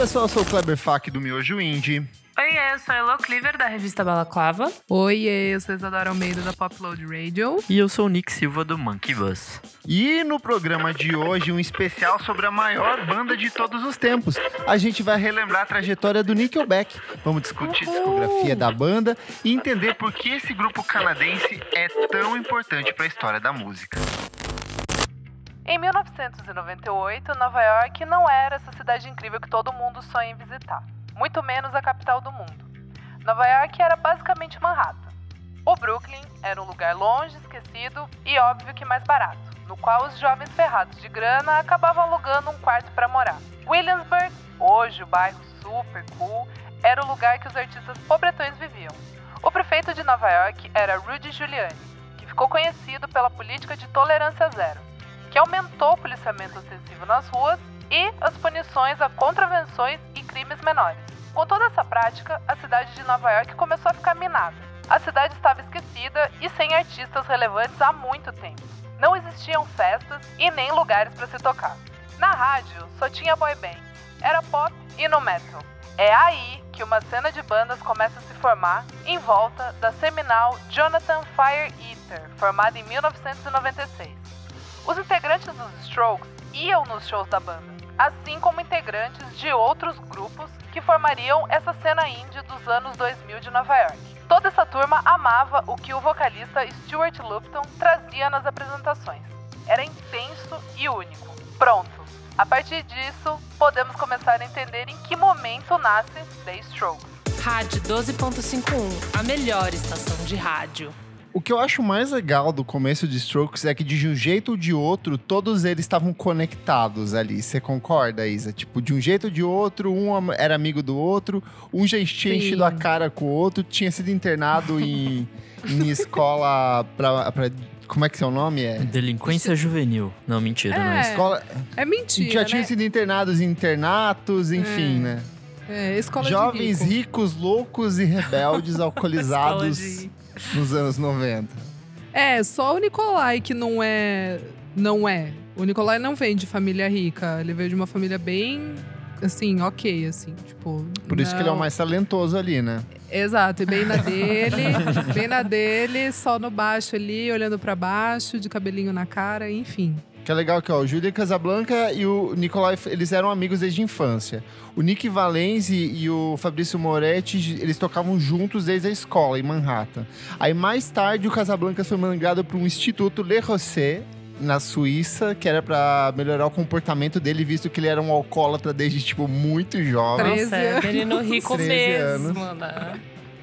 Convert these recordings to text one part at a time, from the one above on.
pessoal, eu sou o Kleber Fak do Miojo Indie. Oi, eu sou a Elo Cleaver, da revista Balaclava. Oi, eu sou a Isadora Almeida, da Popload Radio. E eu sou o Nick Silva, do Monkey Bus. E no programa de hoje, um especial sobre a maior banda de todos os tempos. A gente vai relembrar a trajetória do Nickelback. Vamos discutir a discografia da banda e entender por que esse grupo canadense é tão importante para a história da música. Em 1998, Nova York não era essa cidade incrível que todo mundo sonha em visitar, muito menos a capital do mundo. Nova York era basicamente Manhattan. O Brooklyn era um lugar longe, esquecido e óbvio que mais barato, no qual os jovens ferrados de grana acabavam alugando um quarto para morar. Williamsburg, hoje o bairro super cool, era o lugar que os artistas pobretões viviam. O prefeito de Nova York era Rudy Giuliani, que ficou conhecido pela política de tolerância zero que aumentou o policiamento ostensivo nas ruas e as punições a contravenções e crimes menores. Com toda essa prática, a cidade de Nova York começou a ficar minada. A cidade estava esquecida e sem artistas relevantes há muito tempo. Não existiam festas e nem lugares para se tocar. Na rádio, só tinha boy band. Era pop e no metal. É aí que uma cena de bandas começa a se formar em volta da seminal Jonathan Fire Eater, formada em 1996. Os integrantes dos Strokes iam nos shows da banda, assim como integrantes de outros grupos que formariam essa cena indie dos anos 2000 de Nova York. Toda essa turma amava o que o vocalista Stuart Lupton trazia nas apresentações. Era intenso e único. Pronto. A partir disso, podemos começar a entender em que momento nasce The Strokes. Rádio 12.51, a melhor estação de rádio. O que eu acho mais legal do começo de Strokes é que, de um jeito ou de outro, todos eles estavam conectados ali. Você concorda, Isa? Tipo, de um jeito ou de outro, um era amigo do outro, um já tinha Sim. enchido a cara com o outro, tinha sido internado em, em escola pra, pra- Como é que é o nome? É. Delinquência juvenil. Não, mentira, não é É. isso. Escola. É mentira, já tinham né? sido internados em internatos, enfim, né? É, escola Jovens de rico. ricos, loucos e rebeldes alcoolizados Escola nos anos 90. É, só o Nicolai que não é... Não é. O Nicolai não vem de família rica. Ele veio de uma família bem... Assim, ok, assim, tipo... Por isso que ele é o mais talentoso ali, né? Exato, e bem na dele, bem na dele, só no baixo ali, olhando pra baixo, de cabelinho na cara, enfim. Que é legal que ó, o Júlio Casablanca e o Nicolai, eles eram amigos desde a infância. O Nick Valenzi e o Fabrício Moretti, eles tocavam juntos desde a escola, em Manhattan. Aí mais tarde o Casablanca foi mandado para um instituto Le Rosset, na Suíça, que era para melhorar o comportamento dele, visto que ele era um alcoólatra desde, tipo, muito jovem. Treze Nossa, é anos. menino rico 13 mesmo, né?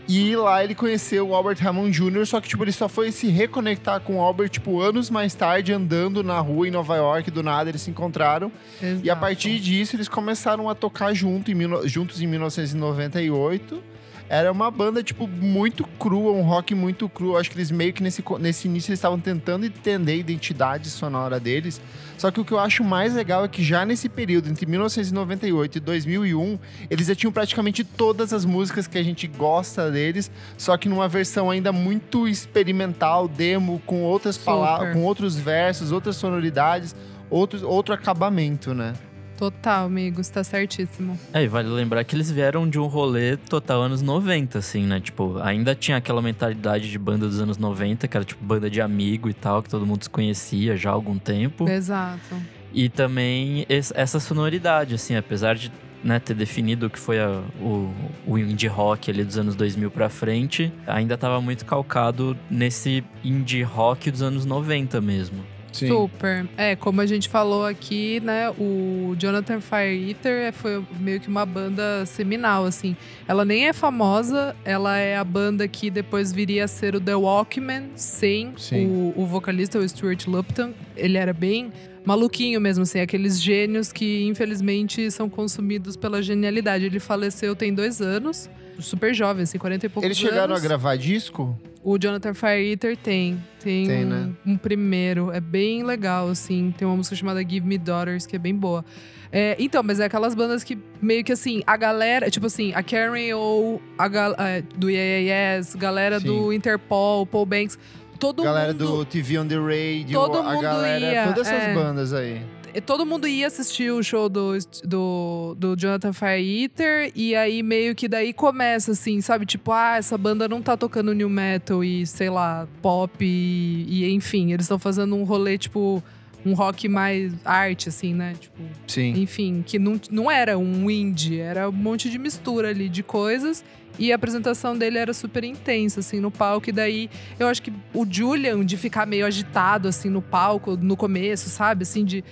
E lá ele conheceu o Albert Hammond Jr., só que, tipo, ele só foi se reconectar com o Albert, tipo, anos mais tarde, andando na rua em Nova York, do nada eles se encontraram. E a Exato. partir disso, eles começaram a tocar junto em juntos em 1998. Era uma banda, tipo, muito crua, um rock muito cru. Acho que eles meio que nesse, nesse início eles estavam tentando entender a identidade sonora deles. Só que o que eu acho mais legal é que já nesse período, entre 1998 e 2001, eles já tinham praticamente todas as músicas que a gente gosta deles, só que numa versão ainda muito experimental, demo, com outras palavras, com outros versos, outras sonoridades, outros, outro acabamento, né? Total, amigos, tá certíssimo. É, e vale lembrar que eles vieram de um rolê total anos 90, assim, né? Tipo, ainda tinha aquela mentalidade de banda dos anos 90, que era tipo banda de amigo e tal, que todo mundo se conhecia já há algum tempo. Exato. E também es- essa sonoridade, assim, apesar de né, ter definido o que foi a- o, o indie rock ali dos anos 2000 pra frente, ainda tava muito calcado nesse indie rock dos anos 90 mesmo. Super. É, como a gente falou aqui, né, o Jonathan Fire Eater foi meio que uma banda seminal, assim. Ela nem é famosa, ela é a banda que depois viria a ser o The Walkman, sem Sim. o, o vocalista, o Stuart Lupton. Ele era bem maluquinho mesmo, assim, aqueles gênios que infelizmente são consumidos pela genialidade. Ele faleceu tem dois anos, super jovem, assim, 40 e poucos Eles chegaram anos. a gravar disco? O Jonathan Fire Eater tem. Tem, Tem, um, né? um primeiro. É bem legal, assim. Tem uma música chamada Give Me Daughters, que é bem boa. É, então, mas é aquelas bandas que meio que assim, a galera, tipo assim, a Karen ou a gal- é, do Yeah Yes, galera Sim. do Interpol, Paul Banks. Todo galera mundo. do TV on the Radio, todo a mundo galera, ia, todas essas é. bandas aí. Todo mundo ia assistir o show do, do, do Jonathan Fire Eater, e aí meio que daí começa assim, sabe? Tipo, ah, essa banda não tá tocando new metal e, sei lá, pop e, e enfim, eles estão fazendo um rolê, tipo, um rock mais arte, assim, né? Tipo, Sim. enfim, que não, não era um indie, era um monte de mistura ali de coisas. E a apresentação dele era super intensa, assim, no palco. E daí, eu acho que o Julian, de ficar meio agitado, assim, no palco, no começo, sabe? Assim, de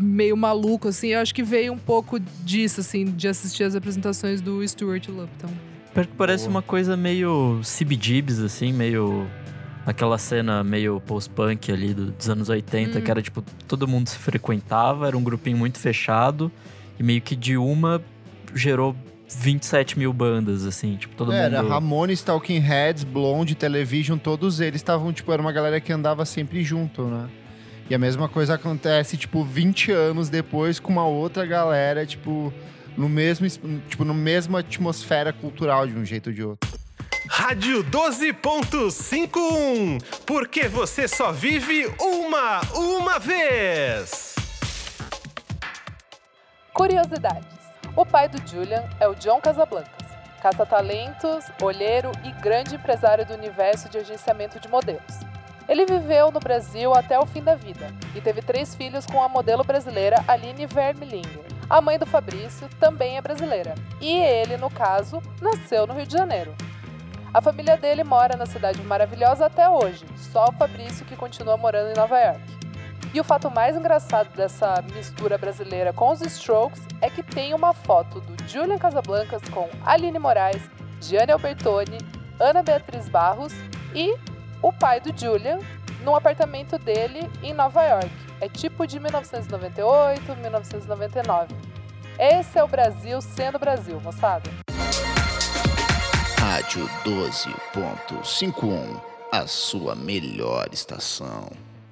meio maluco, assim. Eu acho que veio um pouco disso, assim, de assistir as apresentações do Stuart Lupton. Parece Boa. uma coisa meio CBGBs, assim, meio. Aquela cena meio post-punk ali do- dos anos 80, Hum. que era tipo, todo mundo se frequentava, era um grupinho muito fechado, e meio que de uma gerou 27 mil bandas, assim, tipo, todo É, Era mundo. Ramones, Talking Heads, Blonde, Television, todos eles estavam, tipo, era uma galera que andava sempre junto, né? E a mesma coisa acontece, tipo, 20 anos depois com uma outra galera, tipo, no mesmo, es- tipo, no mesma atmosfera cultural de um jeito ou de outro. Rádio 12.51, porque você só vive uma, uma vez. Curiosidades. O pai do Julian é o John Casablancas, caça-talentos, olheiro e grande empresário do universo de agenciamento de modelos. Ele viveu no Brasil até o fim da vida e teve três filhos com a modelo brasileira Aline Vermilinger. A mãe do Fabrício também é brasileira e ele, no caso, nasceu no Rio de Janeiro. A família dele mora na cidade maravilhosa até hoje, só o Fabrício que continua morando em Nova York. E o fato mais engraçado dessa mistura brasileira com os Strokes é que tem uma foto do Julian Casablancas com Aline Moraes, Gianni Albertoni, Ana Beatriz Barros e o pai do Julian num apartamento dele em Nova York. É tipo de 1998, 1999. Esse é o Brasil sendo Brasil, moçada. Rádio 12.51, a sua melhor estação.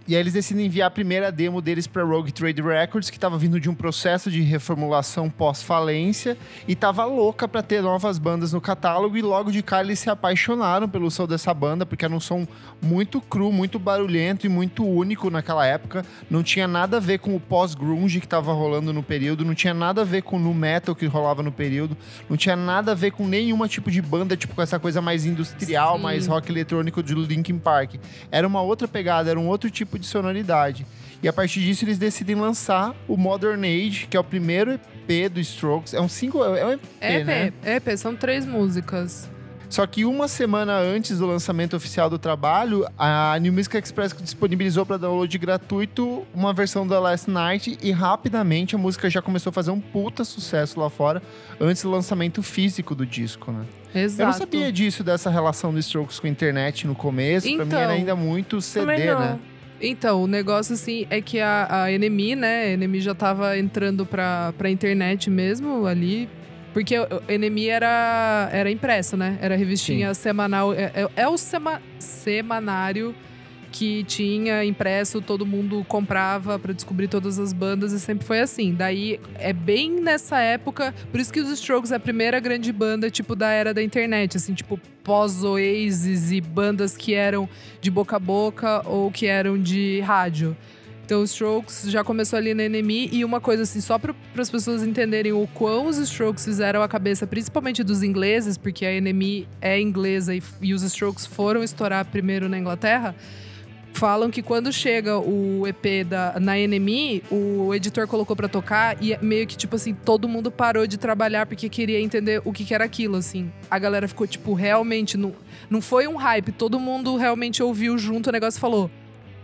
E aí eles decidem enviar a primeira demo deles para Rogue Trade Records, que estava vindo de um processo de reformulação pós-falência e tava louca para ter novas bandas no catálogo e logo de cara eles se apaixonaram pelo som dessa banda, porque era um som muito cru, muito barulhento e muito único naquela época. Não tinha nada a ver com o pós-grunge que tava rolando no período, não tinha nada a ver com o nu metal que rolava no período, não tinha nada a ver com nenhuma tipo de banda, tipo com essa coisa mais industrial, Sim. mais rock eletrônico de Linkin Park. Era uma outra pegada, era um outro tipo de sonoridade. E a partir disso eles decidem lançar o Modern Age, que é o primeiro EP do Strokes. É um single, é um EP, EP, né? EP, são três músicas. Só que uma semana antes do lançamento oficial do trabalho, a New Music Express disponibilizou para download gratuito uma versão da Last Night e rapidamente a música já começou a fazer um puta sucesso lá fora antes do lançamento físico do disco, né? Exato. Eu não sabia disso, dessa relação do Strokes com a internet no começo. pra mim Então, era ainda muito CD, né? Então, o negócio assim é que a, a NME, né? A NME já tava entrando pra, pra internet mesmo ali. Porque o NME era, era impresso, né? Era revistinha semanal. É, é- é o sema- semanário que tinha impresso, todo mundo comprava pra descobrir todas as bandas e sempre foi assim. Daí é bem nessa época, por isso que os Strokes é a primeira grande banda tipo da era da internet, assim, tipo pós-Oasis e bandas que eram de boca a boca ou que eram de rádio. Então, os Strokes já começou ali na NME e uma coisa assim, só para as pessoas entenderem o quão os Strokes fizeram a cabeça, principalmente dos ingleses, porque a NME é inglesa e, e os Strokes foram estourar primeiro na Inglaterra. Falam que quando chega o EP da, na NME, o editor colocou pra tocar e meio que, tipo assim, todo mundo parou de trabalhar porque queria entender o que, que era aquilo, assim. A galera ficou, tipo, realmente. Não, não foi um hype, todo mundo realmente ouviu junto o negócio e falou: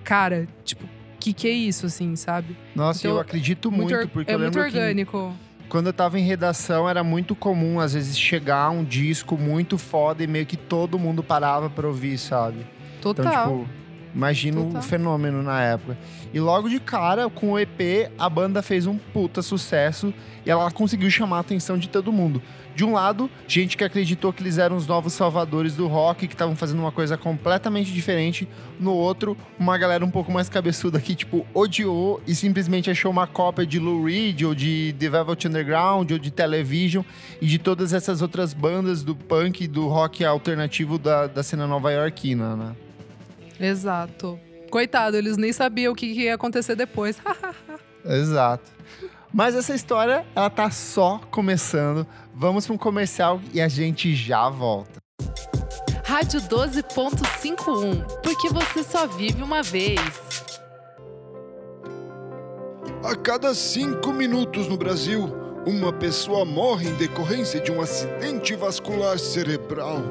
Cara, tipo, que que é isso, assim, sabe? Nossa, Então, eu acredito muito, or- porque é eu muito lembro que orgânico. quando eu tava em redação era muito comum, às vezes, chegar um disco muito foda e meio que todo mundo parava pra ouvir, sabe? Total. Então, tipo, imagino Total. o fenômeno na época. E logo de cara, com o EP, a banda fez um puta sucesso e ela conseguiu chamar a atenção de todo mundo. De um lado, gente que acreditou que eles eram os novos salvadores do rock, que estavam fazendo uma coisa completamente diferente. No outro, uma galera um pouco mais cabeçuda que, tipo, odiou e simplesmente achou uma cópia de Lou Reed, ou de The Velvet Underground, ou de Television, e de todas essas outras bandas do punk e do rock alternativo da, da cena nova-iorquina, né? Exato. Coitado, eles nem sabiam o que, ia acontecer depois. Exato. Mas essa história, ela tá só começando. Vamos para um comercial e a gente já volta. Rádio 12.51, porque você só vive uma vez. A cada cinco minutos no Brasil, uma pessoa morre em decorrência de um acidente vascular cerebral.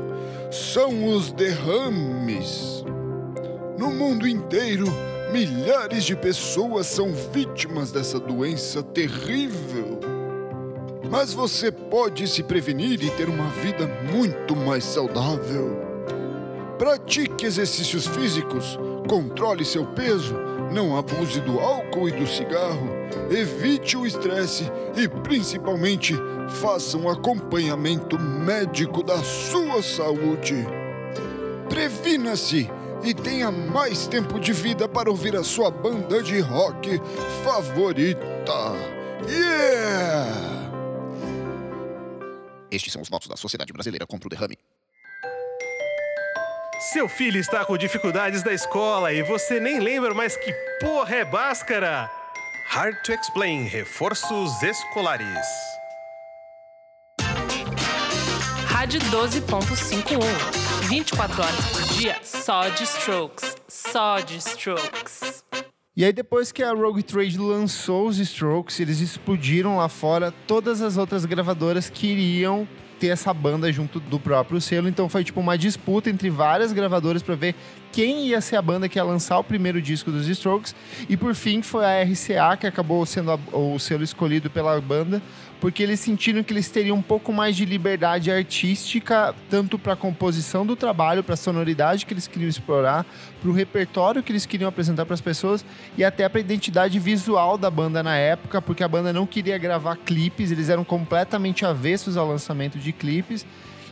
São os derrames. No mundo inteiro, milhares de pessoas são vítimas dessa doença terrível. Mas você pode se prevenir e ter uma vida muito mais saudável. Pratique exercícios físicos, controle seu peso, não abuse do álcool e do cigarro, evite o estresse e, principalmente, faça um acompanhamento médico da sua saúde. Previna-se e tenha mais tempo de vida para ouvir a sua banda de rock favorita. Yeah! Estes são os votos da Sociedade Brasileira contra o Derrame. Seu filho está com dificuldades da escola e você nem lembra mais que porra é Bhaskara? Hard to Explain Reforços Escolares. Rádio 12.51. 24 horas por dia, só de strokes. Só de strokes. E aí, depois que a Rogue Trade lançou os Strokes, eles explodiram lá fora. Todas as outras gravadoras queriam ter essa banda junto do próprio selo. Então foi tipo uma disputa entre várias gravadoras para ver quem ia ser a banda que ia lançar o primeiro disco dos Strokes. E por fim foi a RCA que acabou sendo a, o selo escolhido pela banda, porque eles sentiram que eles teriam um pouco mais de liberdade artística, tanto para a composição do trabalho, para a sonoridade que eles queriam explorar, para o repertório que eles queriam apresentar para as pessoas e até para a identidade visual da banda na época, porque a banda não queria gravar clipes, eles eram completamente avessos ao lançamento de clipes.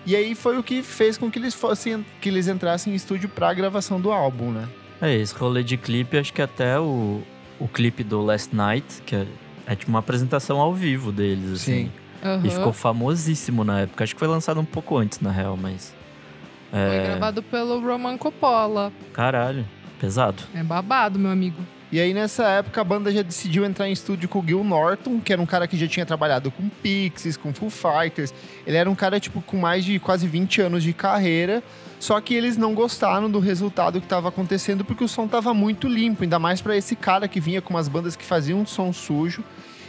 E aí foi o que fez com que eles fossem que eles entrassem em estúdio para a gravação do álbum, né? É, esse rolê de clipe, acho que até o, o clipe do Last Night, que é, é tipo uma apresentação ao vivo deles, assim. Sim. Aham. E ficou famosíssimo na época. Acho que foi lançado um pouco antes, na real, mas. Foi É. gravado pelo Roman Coppola. Caralho, pesado. É babado, meu amigo. E aí, nessa época, a banda já decidiu entrar em estúdio com o Gil Norton, que era um cara que já tinha trabalhado com Pixies, com Foo Fighters. Ele era um cara, tipo, com mais de quase 20 anos de carreira. Só que eles não gostaram do resultado que estava acontecendo, porque o som tava muito limpo, ainda mais para esse cara que vinha com umas bandas que faziam um som sujo.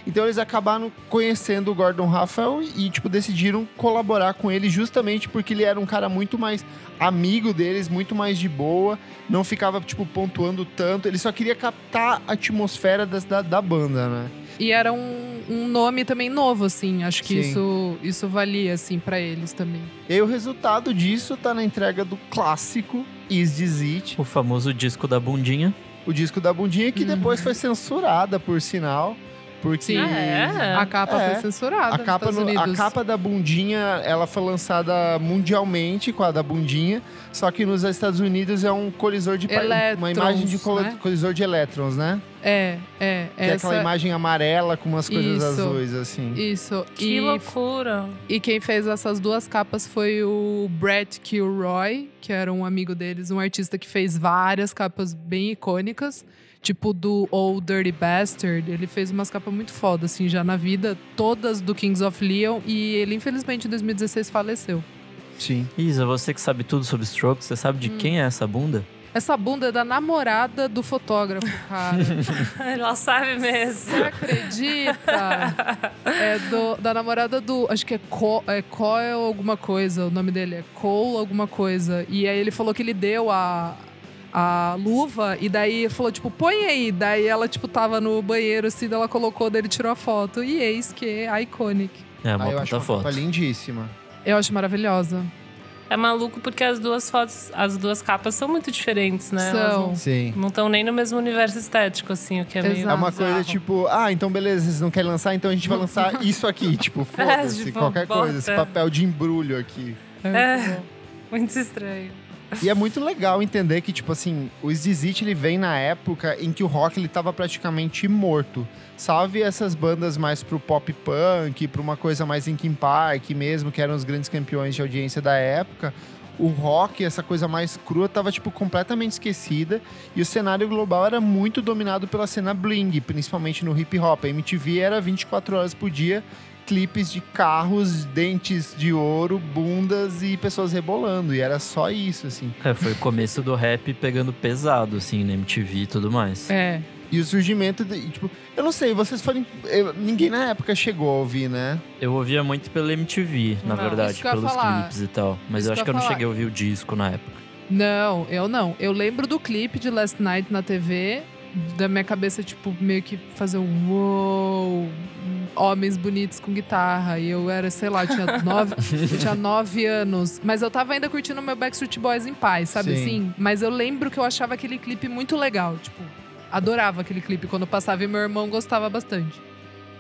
Então eles acabaram conhecendo o Gordon Raphael e, tipo, decidiram colaborar com ele justamente porque ele era um cara muito mais amigo deles, muito mais de boa, não ficava, tipo, pontuando tanto. Ele só queria captar a atmosfera das- da, da banda, né? E era um, um nome também novo, assim. Acho que Sim. isso, isso valia, assim, pra eles também. E o resultado disso tá na entrega do clássico Is This It, O famoso disco da bundinha. o disco da bundinha, que depois foi censurada, por sinal. Porque Sim. Ah, é? A capa É. foi censurada a capa, no- a capa da bundinha, ela foi lançada mundialmente com a da bundinha, só que nos Estados Unidos é um colisor de... par- uma imagem de Elétrons, colo- né? colisor de elétrons, né? É, é. Que é essa... aquela imagem amarela com umas coisas Isso. azuis, assim. Isso. Que e, loucura. e quem fez essas duas capas foi o Brett Kilroy, que era um amigo deles, um artista que fez várias capas bem icônicas. Tipo do Old Dirty Bastard. Ele fez umas capas muito foda, assim, já na vida. Todas do Kings of Leon. E ele, infelizmente, em 2016 faleceu. Sim. Isa, você que sabe tudo sobre Strokes, você sabe de Hum. quem é essa bunda? Essa bunda é da namorada do fotógrafo, cara. Ela sabe mesmo. Você acredita? É do- da namorada do. Acho que é, Co, é Coel alguma coisa. O nome dele é Cole alguma coisa. E aí ele falou que ele deu a. A luva, e daí falou, tipo, põe aí. Daí ela, tipo, tava no banheiro, assim, daí ela colocou, daí ele tirou a foto. E eis que é iconic. É uma Aí eu puta acho uma foto. capa lindíssima. Eu acho maravilhosa. É maluco porque as duas fotos, as duas capas são muito diferentes, né? São. não- Sim. Não estão nem no mesmo universo estético, assim, o que é meio. Exato. É uma coisa bizarro. tipo, ah, então beleza, vocês não querem lançar, então a gente vai lançar isso aqui. Tipo, foda-se, tipo, qualquer coisa, esse bota. papel de embrulho aqui. É, muito estranho. E é muito legal entender que, tipo assim, o Zizit ele vem na época em que o rock ele tava praticamente morto. Salve essas bandas mais pro pop punk, pra uma coisa mais Linkin Park mesmo, que eram os grandes campeões de audiência da época. o rock, essa coisa mais crua, tava, tipo, completamente esquecida. E o cenário global era muito dominado pela cena bling, principalmente no hip hop. A MTV era 24 horas por dia, clipes de carros, dentes de ouro, bundas e pessoas rebolando. E era só isso, assim. É, foi o começo do rap pegando pesado, assim, na MTV e tudo mais. É. E o surgimento, de, tipo, eu não sei, vocês foram. eu- ninguém na época chegou a ouvir, né? Eu ouvia muito pela MTV, na Não, verdade, pelos clipes e tal. Mas Isso eu acho que eu não falar. cheguei a ouvir o disco na época. Não, eu não. Eu lembro do clipe de Last Night na TV, da minha cabeça, tipo, meio que fazer um uou, homens bonitos com guitarra. E eu era, sei lá, eu tinha nove, eu tinha nove anos. Mas eu tava ainda curtindo meu Backstreet Boys em paz, sabe Sim. assim? Mas eu lembro que eu achava aquele clipe muito legal, tipo. Adorava aquele clipe quando passava e meu irmão gostava bastante.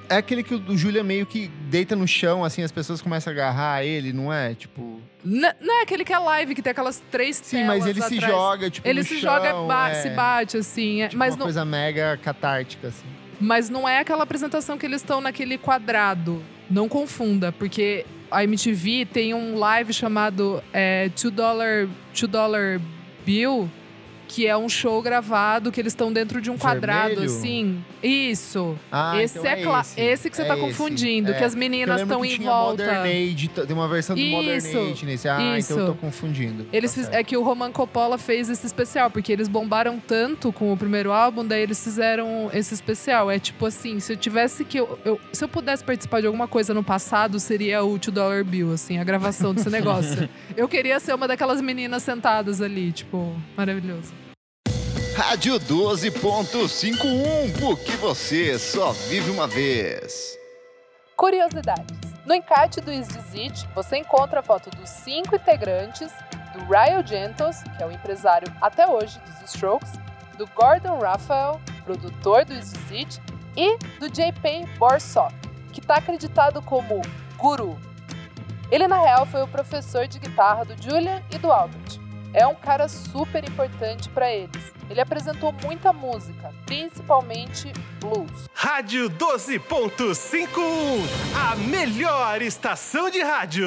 É aquele que o Júlia meio que deita no chão, assim, as pessoas começam a agarrar ele, não é? Tipo. N- Não é aquele que é live, que tem aquelas três Sim, mas ele telas se atrás. joga, tipo. Ele se chão, joga, ba- é, se bate, assim. é- tipo mas uma não, coisa mega catártica, assim. Mas não é aquela apresentação que eles estão naquele quadrado. Não confunda, porque a MTV tem um live chamado é, Two Dollar, Two Dollar Bill, que é um show gravado que eles estão dentro de um quadrado, Vermelho? assim. Isso. Ah, esse então é, é esse. esse que você É tá esse, confundindo, é. que as meninas estão em volta. Modern Age, tem uma versão do Modern Isso, Age nesse. Ah, isso. então eu tô confundindo. Eles Tá é que o Roman Coppola fez esse especial, porque eles bombaram tanto com o primeiro álbum, daí eles fizeram esse especial. É tipo assim, se eu tivesse que. Eu, eu- se eu pudesse participar de alguma coisa no passado, seria o Two Dollar Bill, assim, a gravação desse negócio. eu queria ser uma daquelas meninas sentadas ali, tipo, maravilhoso. Rádio 12.51, porque você só vive uma vez. Curiosidades. No encarte do Is você encontra a foto dos cinco integrantes, do Ryan Gentles, que é o empresário até hoje dos Strokes, do Gordon Raphael, produtor do Is e do J.P. Borsop, que está acreditado como guru. Ele, na real, foi o professor de guitarra do Julian e do Albert. É um cara super importante para eles. Ele apresentou muita música, principalmente blues. Rádio 12.51, a melhor estação de rádio.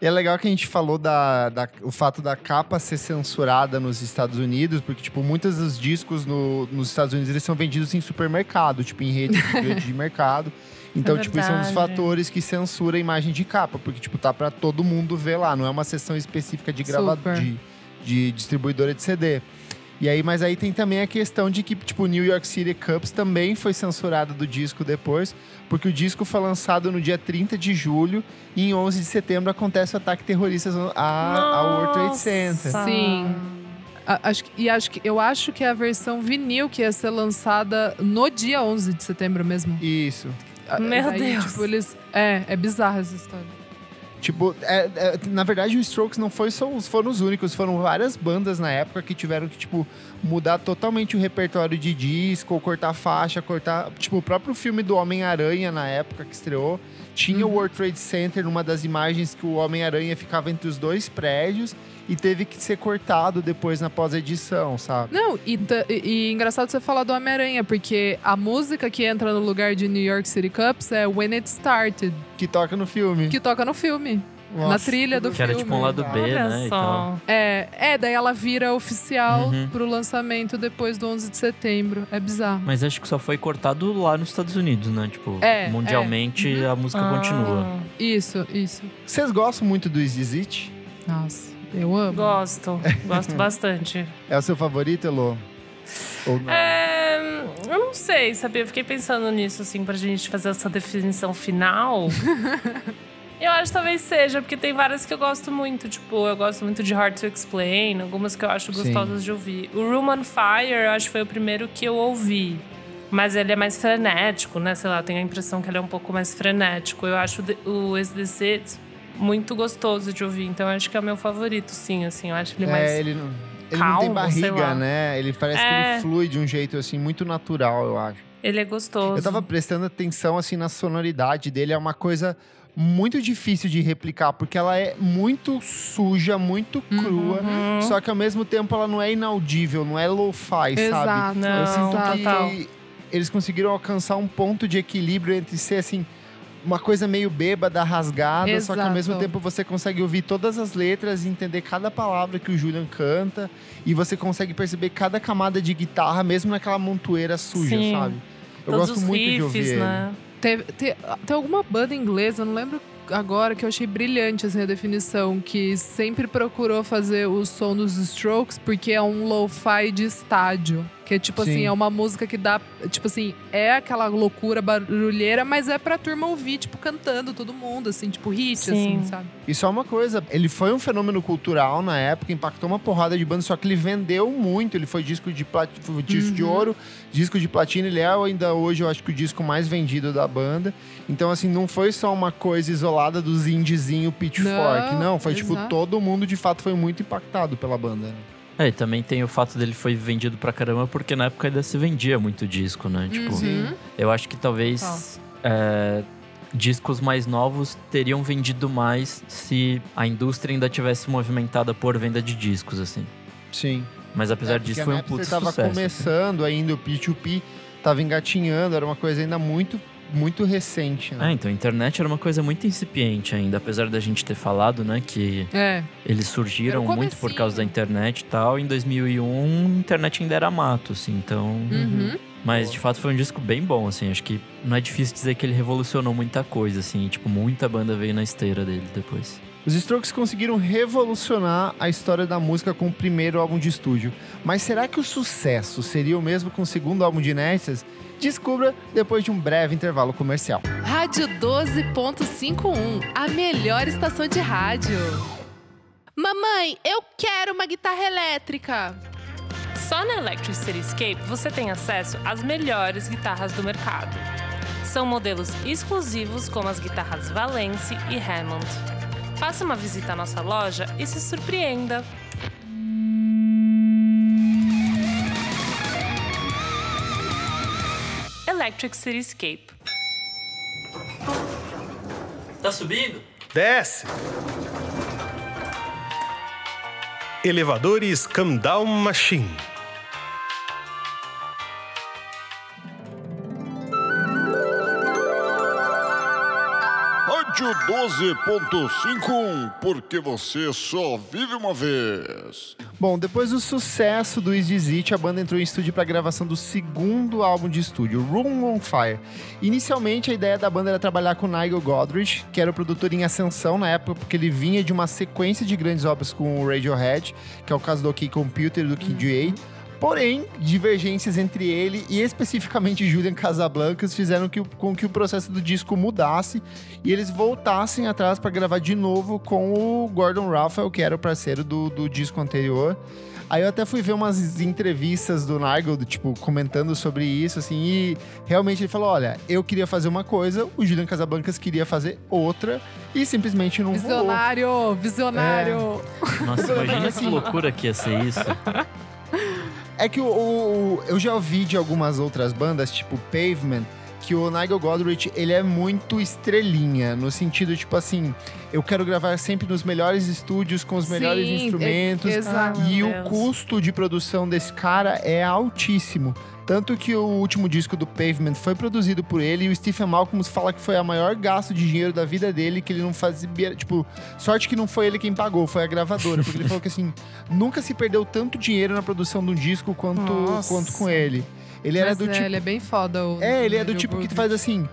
E é legal que a gente falou da, da- o fato da capa ser censurada nos Estados Unidos, porque, tipo, muitos dos discos no- nos Estados Unidos eles são vendidos em supermercado, tipo, em rede de, mercado. Então, É tipo, isso é um dos fatores que censura a imagem de capa, porque, tipo, tá pra todo mundo ver lá, não é uma seção específica de gravador. De, distribuidora de CD. E aí, mas aí tem também a questão de que, tipo, New York City Cups também foi censurado do disco depois, porque o disco foi lançado no dia 30 de julho e em 11 de setembro acontece o ataque terrorista a, ao World Trade Center. Sim. A- acho que, e acho que, eu acho que é a versão vinil que ia ser lançada no dia 11 de setembro mesmo. Isso. Meu daí, Deus. Tipo, eles, é, é bizarra essa história. Tipo, é- é- na verdade, o Strokes não foi só foram os únicos, foram várias bandas na época que tiveram que, tipo, mudar totalmente o repertório de disco, cortar faixa, cortar. Tipo, o próprio filme do Homem-Aranha na época que estreou. Tinha o World Trade Center numa das imagens que o Homem-Aranha ficava entre os dois prédios e teve que ser cortado depois na pós-edição, sabe? Não, e, e- e engraçado você falar do Homem-Aranha, porque a música que entra no lugar de New York City Cups é When It Started, Que toca no filme. que toca no filme. Na Nossa, trilha do Que era filme. tipo um lado B, Olha né? E tal. só. É, é, daí ela vira oficial Uhum. pro lançamento depois do 11 de setembro. É bizarro. Mas acho que só foi cortado lá nos Estados Unidos, né? Tipo, É, mundialmente a música Ah, continua. Isso, isso. Vocês gostam muito do Is This It? Nossa, eu amo. Gosto, gosto bastante. É o seu favorito, Elô? Ou não? É, eu não sei, sabia? Eu fiquei pensando nisso, assim, pra gente fazer essa definição final. eu acho que talvez seja, porque tem várias que eu gosto muito. Tipo, eu gosto muito de Hard to Explain, algumas que eu acho Sim. gostosas de ouvir. O Room on Fire, eu acho que foi o primeiro que eu ouvi. Mas ele é mais frenético, né? Sei lá, eu tenho a impressão que ele é um pouco mais frenético. Eu acho o SDC muito gostoso de ouvir. Então, eu acho que é o meu favorito, sim, assim. Eu acho ele mais... É, ele não, ele não tem calmo, barriga, né? Ele parece que É. ele flui de um jeito, assim, muito natural, eu acho. Ele é gostoso. Eu tava prestando atenção, assim, na sonoridade dele. É uma coisa muito difícil de replicar, porque ela é muito suja, muito crua. Uhum. Só que, ao mesmo tempo, ela não é inaudível, não é lo-fi, sabe? Exato. Não, Eu sinto que eles conseguiram alcançar um ponto de equilíbrio entre ser, assim, uma coisa meio bêbada, rasgada, só que ao mesmo Exato. tempo você consegue ouvir todas as letras e entender cada palavra que o Julian canta. E você consegue perceber cada camada de guitarra, mesmo naquela montoeira suja, Sim. sabe? Eu Todos gosto os muito de ouvir riffs, ele. Teve, te- tem alguma banda inglesa, não lembro agora, que eu achei brilhante assim, a definição, que sempre procurou fazer o som dos Strokes porque é um lo-fi de estádio. Que é tipo Sim. assim, é uma música que dá. Tipo assim, é aquela loucura barulheira, mas é pra turma ouvir, tipo, cantando todo mundo, assim, tipo, hit, Sim. assim, sabe? E só uma coisa, ele foi um fenômeno cultural na época, impactou uma porrada de bandas, só que ele vendeu muito. Ele foi disco de, plat... foi disco de Uhum. ouro, disco de platina. Ele é ainda hoje, eu acho que o disco mais vendido da banda. Então, assim, não foi só uma coisa isolada dos indiezinho Pitchfork. Não, Não, foi tipo, exato. todo mundo de fato foi muito impactado pela banda. né? É, e também tem o fato dele foi vendido pra caramba, porque na época ainda se vendia muito disco, né? Tipo, Uhum. eu acho que talvez é, discos mais novos teriam vendido mais se a indústria ainda tivesse movimentada por venda de discos, assim. Sim. Mas apesar É, disso, foi um puto tava sucesso. assim. começando ainda, o P2P tava engatinhando, era uma coisa ainda muito, muito recente. Né? então a internet era uma coisa muito incipiente ainda, apesar da gente ter falado, né, que É. eles surgiram muito por causa da internet e tal. Em 2001, a internet ainda era mato, assim, então... Uhum. Mas de fato foi um disco bem bom, assim. Acho que não é difícil dizer que ele revolucionou muita coisa, assim. Tipo, muita banda veio na esteira dele depois. Os Strokes conseguiram revolucionar a história da música com o primeiro álbum de estúdio. Mas será que o sucesso seria o mesmo com o segundo álbum de inéditas? Descubra depois de um breve intervalo comercial. Rádio 12.51, a melhor estação de rádio. Mamãe, eu quero uma guitarra elétrica. Só na Electric Cityscape você tem acesso às melhores guitarras do mercado. São modelos exclusivos como as guitarras Valence e Hammond. Faça uma visita à nossa loja e se surpreenda. Electric Cityscape. Tá subindo? Desce! Elevadores Come Down Machine. Rádio 12.51, porque você só vive uma vez. Bom, depois do sucesso do Is a banda entrou em estúdio para a gravação do segundo álbum de estúdio, Room on Fire. Inicialmente, a ideia da banda era trabalhar com Nigel Godrich, que era o produtor em ascensão na época, porque ele vinha de uma sequência de grandes obras com o Radiohead, que é o caso do OK Computer e do Kid A. Porém, divergências entre ele e especificamente Julian Casablancas fizeram que, com que o processo do disco mudasse e eles voltassem atrás para gravar de novo com o Gordon Raphael, que era o parceiro do, do disco anterior. Aí eu até fui ver umas entrevistas do Nigel, do, tipo, comentando sobre isso, assim, e realmente ele falou: olha, eu queria fazer uma coisa, o Julian Casablancas queria fazer outra, e simplesmente não rolou. Visionário, visionário. Nossa, imagina que loucura que ia ser isso. É que o, o- eu já ouvi de algumas outras bandas, tipo Pavement, que o Nigel Godrich, ele é muito estrelinha, no sentido, tipo assim, eu quero gravar sempre nos melhores estúdios, com os melhores Sim, instrumentos, é- exato. e o custo de produção desse cara é altíssimo. Tanto que o último disco do Pavement foi produzido por ele e o Stephen Malcolm fala que foi a maior gasto de dinheiro da vida dele, que ele não fazia. Tipo, sorte que não foi ele quem pagou, foi a gravadora. Porque ele falou que assim, nunca se perdeu tanto dinheiro na produção de um disco quanto, Nossa. quanto com ele. Ele era Mas do é, tipo. ele é bem foda. O, É, ele é do tipo que faz assim.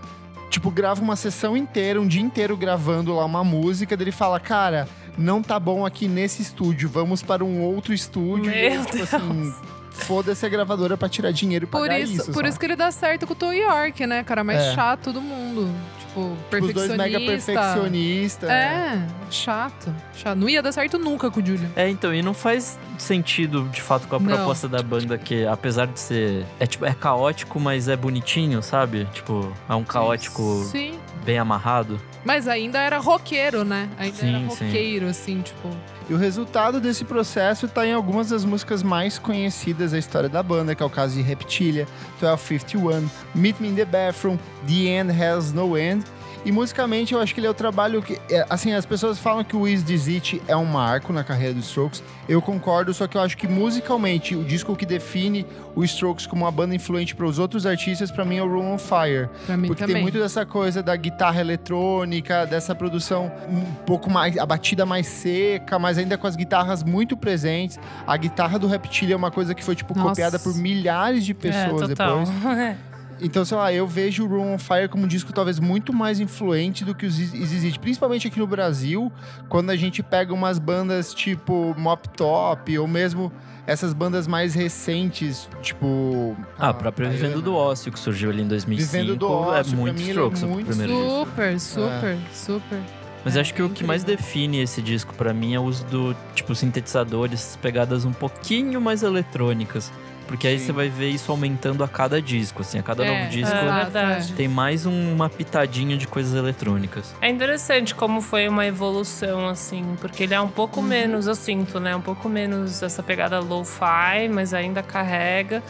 Tipo, grava uma sessão inteira, um dia inteiro gravando lá uma música, daí ele fala, cara, não tá bom aqui nesse estúdio, vamos para um outro estúdio. E Meu tipo Deus. assim, foda-se a gravadora pra tirar dinheiro e Por pagar isso, isso. por sabe? isso que ele dá certo com o Tom York, né, cara? Mais É. chato do mundo. Tipo, Tipo, Os dois mega perfeccionista. perfeccionistas. É, chato, chato. Não ia dar certo nunca com o Julian. É, então, e não faz sentido, de fato, com a Não. proposta da banda, que apesar de ser. É tipo, é caótico, mas é bonitinho, sabe? Tipo, é um caótico Sim. bem amarrado. Mas ainda era roqueiro, né? Ainda Sim, era sim. roqueiro, assim, tipo. E o resultado desse processo tá em algumas das músicas mais conhecidas da história da banda, que é o caso de Reptilia, 1251, Meet Me in the Bathroom, The End Has No End. E musicalmente eu acho que ele é o trabalho que. é, assim, as pessoas falam que o Is This It é um marco na carreira dos Strokes. Eu concordo, só que eu acho que musicalmente o disco que define o Strokes como uma banda influente para os outros artistas, pra mim é o Room on Fire. Pra mim Porque também. tem muito dessa coisa da guitarra eletrônica, dessa produção um pouco mais. a batida mais seca, mas ainda com as guitarras muito presentes. A guitarra do Reptilia é uma coisa que foi, tipo, Nossa. copiada por milhares de É, pessoas total. depois. Então, sei lá, eu vejo o Room on Fire como um disco talvez muito mais influente do que os Easy principalmente aqui no Brasil, quando a gente pega umas bandas tipo Mop Top, ou mesmo essas bandas mais recentes, tipo. Ah, a própria Vivendo do Ócio, que surgiu ali em 2005, Vivendo do Ócio, é pra muito mim, é Strokes, o muito primeiro disco. Super, super, super. Mas É, acho que o que mais define esse disco pra mim é o uso do, tipo, sintetizadores, pegadas um pouquinho mais eletrônicas. Porque aí Sim. você vai ver isso aumentando a cada disco, assim. A cada É, novo disco é exato, verdade. tem mais um- uma pitadinha de coisas eletrônicas. É interessante como foi uma evolução, assim, porque ele é um pouco menos, eu sinto, né? Um pouco menos essa pegada lo-fi, mas ainda carrega.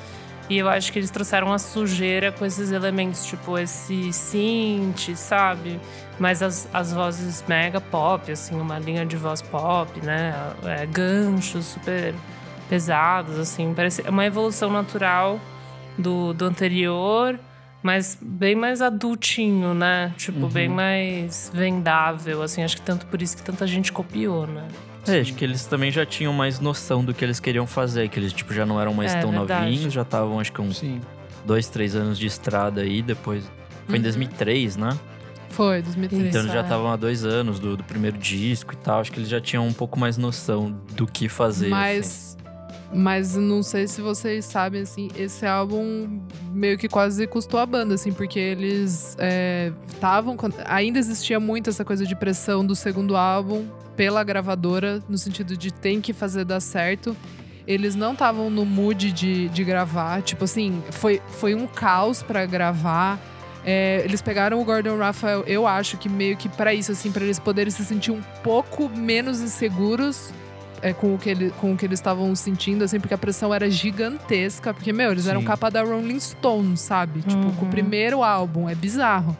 E eu acho que eles trouxeram a sujeira com esses elementos, tipo esse synth, sabe? Mas as, as vozes mega pop, assim, uma linha de voz pop, né? É, ganchos super pesados, assim. Parece é uma evolução natural do, do anterior, mas bem mais adultinho, né? Tipo, bem mais vendável, assim. Acho que tanto por isso que tanta gente copiou, né? É, acho que eles também já tinham mais noção do que eles queriam fazer, que eles, tipo, já não eram mais É, tão verdade. novinhos, já estavam, acho que uns Sim. dois, três anos de estrada aí, depois... Foi em 2003, né? Foi, 2003. Então eles já é. estavam há dois anos do, do primeiro disco e tal. Acho que eles já tinham um pouco mais noção do que fazer. assim. Mas, não sei se vocês sabem, assim, esse álbum meio que quase custou a banda, assim, porque eles estavam. ainda existia muito essa coisa de pressão do segundo álbum pela gravadora, no sentido de tem que fazer dar certo. Eles não estavam no mood de, de gravar. Tipo assim, foi, foi um caos pra gravar. É, eles pegaram o Gordon Raphael, eu acho que meio que pra isso, assim, pra eles poderem se sentir um pouco menos inseguros é, com, o que ele, com o que eles estavam sentindo, assim, porque a pressão era gigantesca. Porque, meu, eles eram Sim. capa da Rolling Stone, sabe? Tipo, com o Uhum. primeiro álbum, é bizarro.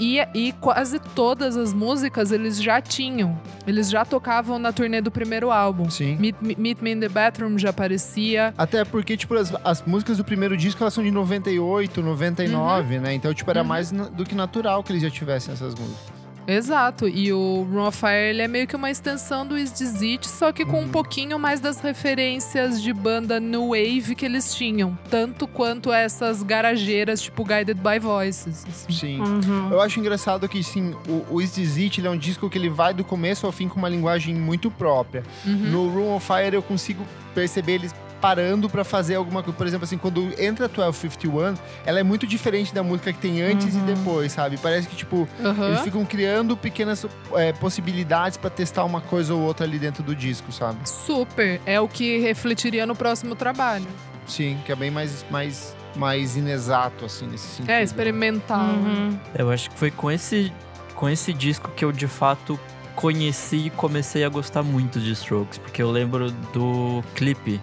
E, e quase todas as músicas eles já tinham. Eles já tocavam na turnê do primeiro álbum. Sim. Meet, Me- Meet Me in the Bathroom já aparecia. Até porque, tipo, as, as músicas do primeiro disco, elas são de 98, 99, né? Então, tipo, era mais na- do que natural que eles já tivessem essas músicas. Exato. E o Room of Fire ele é meio que uma extensão do Is This It, só que com um pouquinho mais das referências de banda New Wave que eles tinham. Tanto quanto essas garageiras, tipo Guided by Voices. assim. Sim. Uhum. Eu acho engraçado que, sim, o, o Is This It, é um disco que ele vai do começo ao fim com uma linguagem muito própria. Uhum. No Room of Fire, eu consigo perceber eles parando pra fazer alguma coisa. Por exemplo, assim, quando entra a 1251, ela é muito diferente da música que tem antes e depois, sabe? Parece que, tipo, Aham. eles ficam criando pequenas é, possibilidades pra testar uma coisa ou outra ali dentro do disco, sabe? Super. É o que refletiria no próximo trabalho. Sim, que é bem mais, mais, mais inexato, assim, nesse sentido. É, experimental. né? Uhum. Eu acho que foi com esse, com esse disco que eu de fato conheci e comecei a gostar muito de Strokes, porque eu lembro do clipe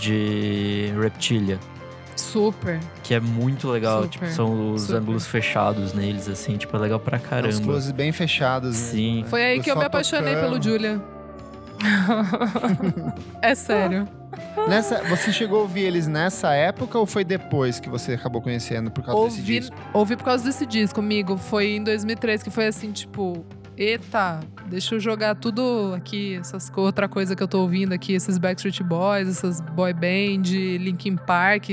de Reptilia, Super. que é muito legal, Super, tipo, são os super. ângulos fechados neles assim, tipo, é legal pra Os caramba. closes bem fechados. né? Sim. Foi aí que eu me apaixonei tocando. pelo Julian. é sério. Nessa, você chegou a ouvir eles nessa época ou foi depois que você acabou conhecendo por causa desse Ouvi, disco? ouvi por causa desse disco, amigo. Foi em 2003 que foi assim, tipo... Eita, deixa eu jogar tudo aqui, essas outra coisa que eu tô ouvindo aqui, esses Backstreet Boys, essas boy band, Linkin Park,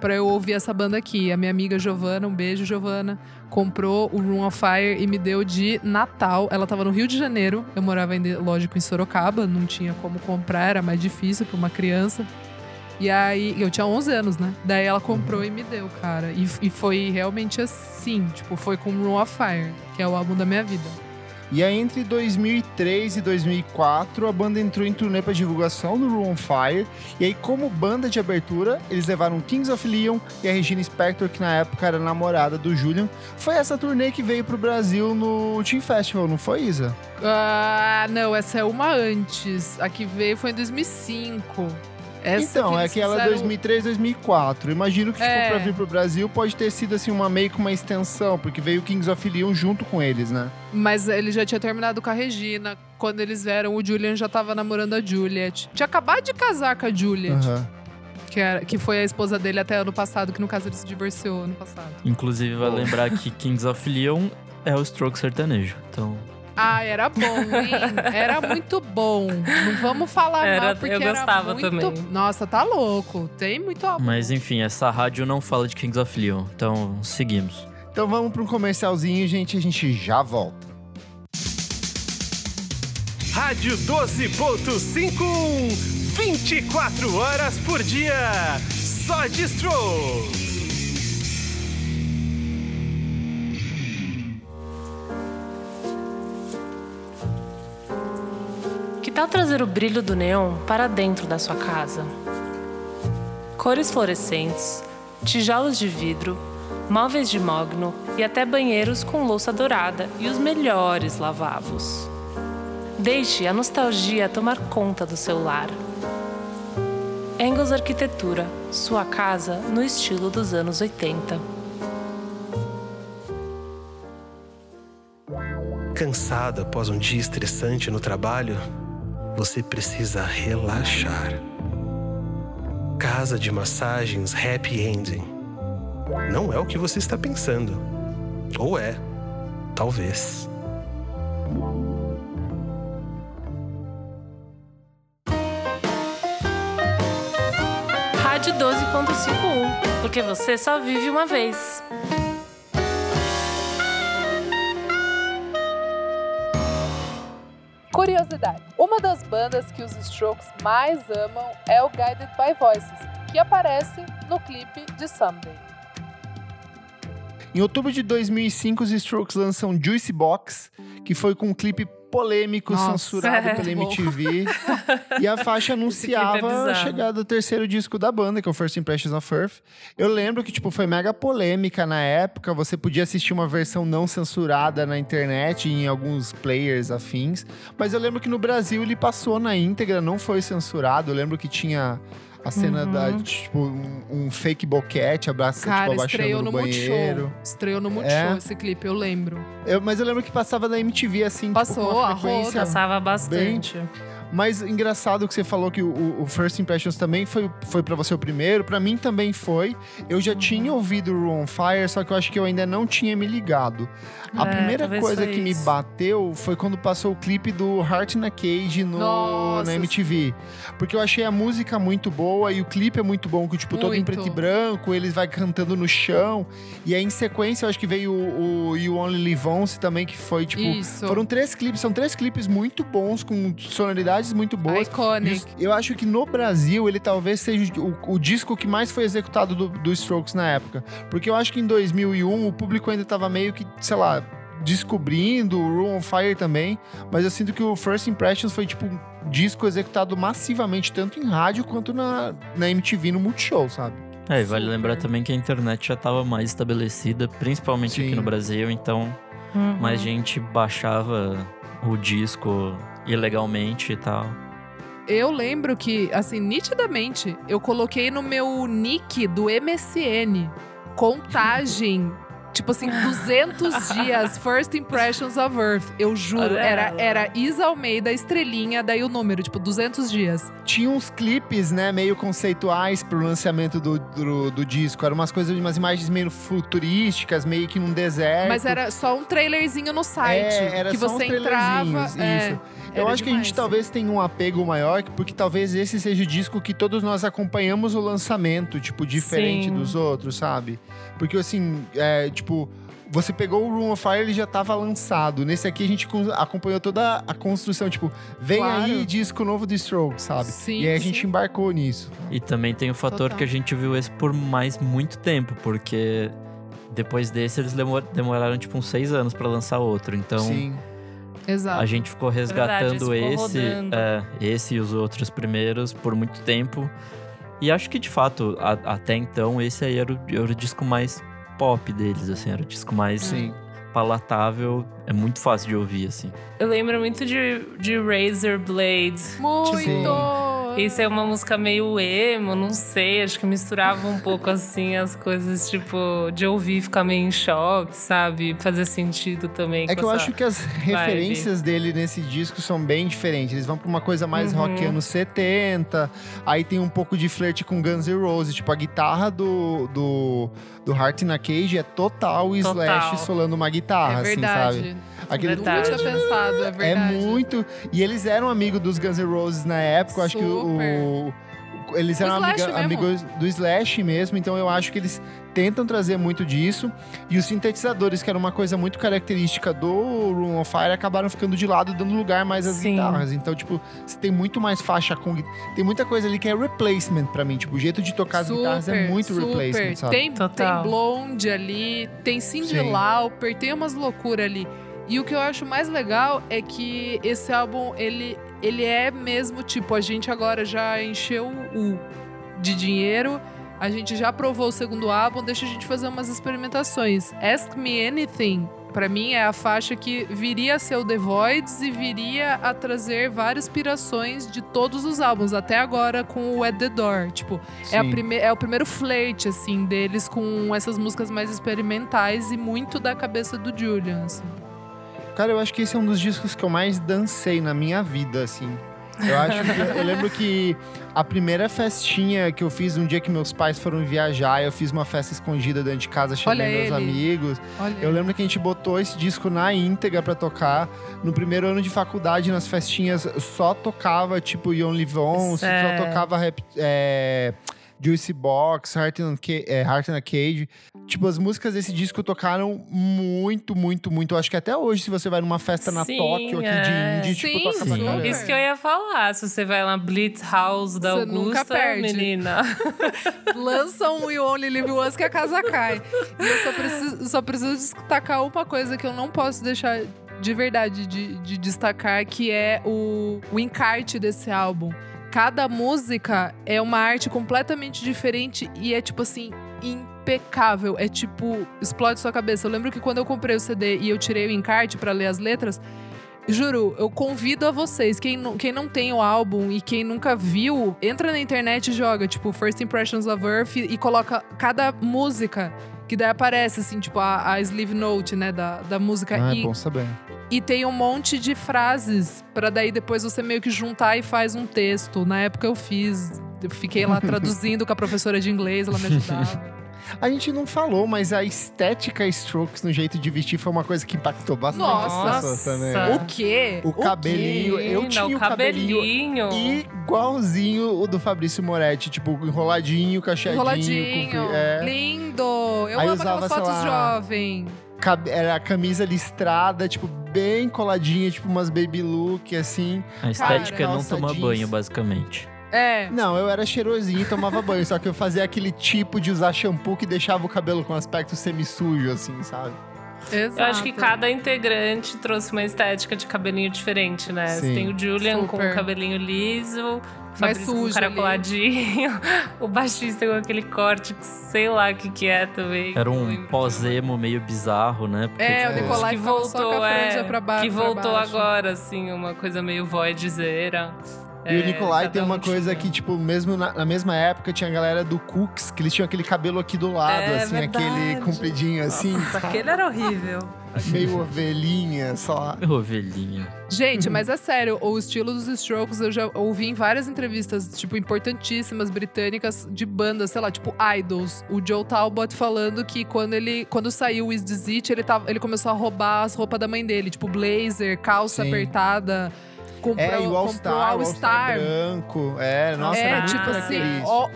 pra eu ouvir essa banda aqui. A minha amiga Giovana, um beijo, Giovana, comprou o Room of Fire e me deu de Natal. Ela tava no Rio de Janeiro, eu morava ainda, lógico, em Sorocaba, não tinha como comprar, era mais difícil pra uma criança. E aí, eu tinha 11 anos, né? Daí ela comprou e me deu, cara. E, e foi realmente assim, tipo, foi com Room of Fire, que é o álbum da minha vida. E aí, entre 2003 e 2004, a banda entrou em turnê para divulgação do Room on Fire. E aí, como banda de abertura, eles levaram Kings of Leon e a Regina Spector, que na época era namorada do Julian. Foi essa turnê que veio pro Brasil no Team Festival, não foi, Isa? Ah, não, essa é uma antes. A que veio foi em 2005. Essa então, é eles que ela é fizeram- 2003, 2004. Imagino que, tipo, É. pra vir pro Brasil pode ter sido, assim, uma meio que uma extensão, porque veio o Kings of Leon junto com eles, né? Mas ele já tinha terminado com a Regina. Quando eles vieram, o Julian já tava namorando a Juliet. Tinha acabado de casar com a Juliet, Aham. que, era, que foi a esposa dele até ano passado, que no caso ele se divorciou ano passado. Inclusive, vai lembrar que Kings of Leon é o stroke sertanejo. Então, Ah, era bom, hein? Era muito bom. Não vamos falar Era- mal, porque eu era gostava muito... também. Nossa, tá louco. Tem muito amor. mas enfim, essa rádio não fala de Kings of Leon. Então, seguimos. Então vamos pra um comercialzinho, gente, a gente já volta. Rádio 12.51, 24 horas por dia. Só de Strokes. Tal trazer o brilho do neon para dentro da sua casa? Cores fluorescentes, tijolos de vidro, móveis de mogno e até banheiros com louça dourada e os melhores lavabos. Deixe a nostalgia tomar conta do seu lar. Engels Arquitetura, sua casa no estilo dos anos 80. Cansado após um dia estressante no trabalho? Você precisa relaxar. Casa de massagens Happy Ending. Não é o que você está pensando. Ou é. Talvez. Rádio 12.51, porque você só vive uma vez. Curiosidade: uma das bandas que os Strokes mais amam é o Guided by Voices, que aparece no clipe de Someday. Em outubro de 2005, os Strokes lançam Juicy Box, que foi com um clipe polêmico, Nossa, censurado é pela bom. MTV. e a faixa é anunciava a bizarro. chegada do terceiro disco da banda, que é o First Impressions of Earth. Eu lembro que tipo foi mega polêmica na época, você podia assistir uma versão não censurada na internet em alguns players afins, mas eu lembro que no Brasil ele passou na íntegra, não foi censurado. Eu lembro que tinha a cena da, tipo, um, um fake boquete abraça, Cara, tipo, estreou abaixando no no banheiro. Multishow. Estreou no Multishow É. esse clipe, eu lembro. Eu- mas eu lembro que passava da MTV, assim, tipo, Passou, com uma a frequência Passava bastante. Mas engraçado que você falou que o, o First Impressions também foi, foi para você o primeiro. Pra mim também foi. Eu já tinha ouvido o Room on Fire, só que eu acho que eu ainda não tinha me ligado. A É, primeira coisa que me isso. bateu foi quando passou o clipe do Heart in a Cage no, Nossa. na MTV. Porque eu achei a música muito boa e o clipe é muito bom, que tipo, todo em Muito. preto e branco, eles vai cantando no chão. E aí em sequência eu acho que veio o, o You Only Live Once também, que foi tipo. Isso. Foram três clipes, são três clipes muito bons, com sonoridades muito boas. Iconic. Eu acho que no Brasil ele talvez seja o, o disco que mais foi executado do, do Strokes na época. Porque eu acho que em 2001 o público ainda tava meio que, sei lá, descobrindo o Room on Fire também. Mas eu sinto que o First Impressions foi tipo um disco executado massivamente, tanto em rádio quanto na, na MTV no Multishow, sabe? É, e vale Super. lembrar também que a internet já estava mais estabelecida, principalmente Sim. aqui no Brasil, então Uhum. mais gente baixava o disco ilegalmente e tal. Eu lembro que, assim, nitidamente, eu coloquei no meu nick do MSN contagem. Tipo assim, 200 dias, First Impressions of Earth. Eu juro, era, era Isa Almeida, estrelinha, daí o número, tipo, 200 dias. Tinha uns clipes, né, meio conceituais pro lançamento do, do, do disco. Eram umas coisas, umas imagens meio futurísticas, meio que num deserto. Mas era só um trailerzinho no site. É, era que só você entrava. é, isso. Eu era acho que a gente talvez tenha um apego maior, porque talvez esse seja o disco que todos nós acompanhamos o lançamento, tipo, diferente Sim. dos outros, sabe? Porque assim, é, tipo, você pegou o Room of Fire, ele já tava lançado. Nesse aqui a gente acompanhou toda a construção, tipo, vem Claro. aí disco novo do Stroke, sabe? Sim, e aí a sim. gente embarcou nisso. E também tem o fator Total. que a gente viu esse por mais muito tempo, porque depois desse eles demor- demoraram tipo uns seis anos pra lançar outro. Então Sim. Exato. a gente ficou verdade, resgatando esse ficou esse, é, esse e os outros primeiros por muito tempo. E acho que de fato, a- até então, esse aí era o, era o disco mais pop deles, assim, era o disco mais Sim. palatável, é muito fácil de ouvir, assim. Eu lembro muito de, de Razor Blade. Muito! Sim. Isso é uma música meio emo, não sei. Acho que misturava um pouco assim as coisas, tipo, de ouvir ficar meio em choque, sabe? Fazer sentido também. É que eu acho que as referências dele nesse disco são bem diferentes. Eles vão pra uma coisa mais Uhum. rock anos 70, aí tem um pouco de flerte com Guns N' Roses. Tipo, a guitarra do, do, do Heart in a Cage é total Total. Slash solando uma guitarra, É assim, verdade. sabe? Aquele Nunca Verdade. tinha pensado, é É verdade. muito. E eles eram amigos dos Guns N' Roses na época. Eu acho que o. eles eram amiga- amigos do Slash mesmo, então eu acho que eles tentam trazer muito disso. E os sintetizadores, que era uma coisa muito característica do Room on Fire, acabaram ficando de lado, dando lugar mais às Sim. guitarras. Então, tipo, você tem muito mais faixa com. Tem muita coisa ali que é replacement pra mim. Tipo, o jeito de tocar as guitarras é muito super. replacement, sabe? Tem, Total. tem Blonde ali, tem Cyndi Sim. Lauper, tem umas loucuras ali. E o que eu acho mais legal é que esse álbum, ele, ele é mesmo, tipo, a gente agora já encheu o de dinheiro, a gente já provou o segundo álbum, deixa a gente fazer umas experimentações. Ask Me Anything, pra mim, é a faixa que viria a ser o The Voids e viria a trazer várias inspirações de todos os álbuns, até agora com o At The Door. Tipo, é, a prime é o primeiro flerte, assim, deles com essas músicas mais experimentais e muito da cabeça do Julian, assim. Cara, eu acho que esse é um dos discos que eu mais dancei na minha vida, assim. Eu acho que eu lembro que a primeira festinha que eu fiz um dia que meus pais foram viajar, eu fiz uma festa escondida dentro de casa, chamei Olha meus ele. amigos. Olha. Eu lembro que a gente botou esse disco na íntegra pra tocar. No primeiro ano de faculdade, nas festinhas, só tocava tipo You Only Live On, só tocava rap, é, Juicy Box, Heart in, a Ca- é, Heart in a Cage. Tipo, as músicas desse disco tocaram muito, muito, muito. Eu acho que até hoje, se você vai numa festa na Sim, Tóquio aqui é. de indie, tipo, Sim, toca pra sim. caramba. Isso que eu ia falar. Se você vai lá, Blitz House da Você nunca Augusta, perde. menina. Lançam um You Only Live Once que a casa cai. E eu só preciso, só preciso destacar uma coisa que eu não posso deixar de verdade de, de destacar, que é o, o encarte desse álbum. Cada música é uma arte completamente diferente e é tipo assim, impecável. É tipo, explode sua cabeça. Eu lembro que quando eu comprei o CD e eu tirei o encarte pra ler as letras, Juro, eu convido a vocês, quem não, quem não tem o álbum e quem nunca viu, entra na internet e joga, tipo, First Impressions of Earth e coloca cada música. Que daí aparece, assim, tipo, a, a sleeve note, né, da, da música. Ah, é e, bom saber. e tem um monte de frases pra daí depois você meio que juntar e faz um texto. Na época eu fiz, eu fiquei lá traduzindo com a professora de inglês, ela me ajudava. A gente não falou, mas a estética Strokes no jeito de vestir foi uma coisa que impactou bastante Nossa. as pessoas também. o quê? O cabelinho, eu Menina, tinha o o cabelinho cabelinho. igualzinho o do Fabrício Moretti, tipo, enroladinho, cacheadinho. Enroladinho. compri- é. Lindo! Eu Aí amo usava, aquelas sei fotos lá, jovem. Era a camisa listrada, tipo, bem coladinha, tipo umas baby look, assim. A estética é não tomar banho, basicamente. É. Não, eu era cheirosinho e tomava banho, só que eu fazia aquele tipo de usar shampoo que deixava o cabelo com aspecto semi-sujo, assim, sabe? Exato. Eu acho que cada integrante trouxe uma estética de cabelinho diferente, né? Você Sim. tem o Julian com Super. o cabelinho liso, o Mais Fabrício com sujo o caracoladinho, o baixista com aquele corte que sei lá o que, que é também. Era um pós-emo meio bizarro, né? Porque, É, o tipo, Nicolai que voltou, só com a é, pra ba- que voltou baixo. agora, assim, uma coisa meio voidzeira. E o É, Nicolai cada tem uma um coisa tinha. que, tipo, mesmo na, na mesma época tinha a galera do Cooks, que eles tinham aquele cabelo aqui do lado, É assim, verdade. aquele compridinho, assim, Nossa, aquele era horrível. meio ovelhinha, só. Ovelhinha. Gente, mas é sério, o estilo dos Strokes eu já ouvi em várias entrevistas, tipo, importantíssimas britânicas de bandas, sei lá, tipo Idols. O Joe Talbot falando que quando ele quando saiu o Is This It, ele, tava, ele começou a roubar as roupas da mãe dele, tipo blazer, calça Sim. apertada. Comprou, É, e o comprou All-Star, o All-Star branco. É, nossa, é, era muito tipo assim, ó,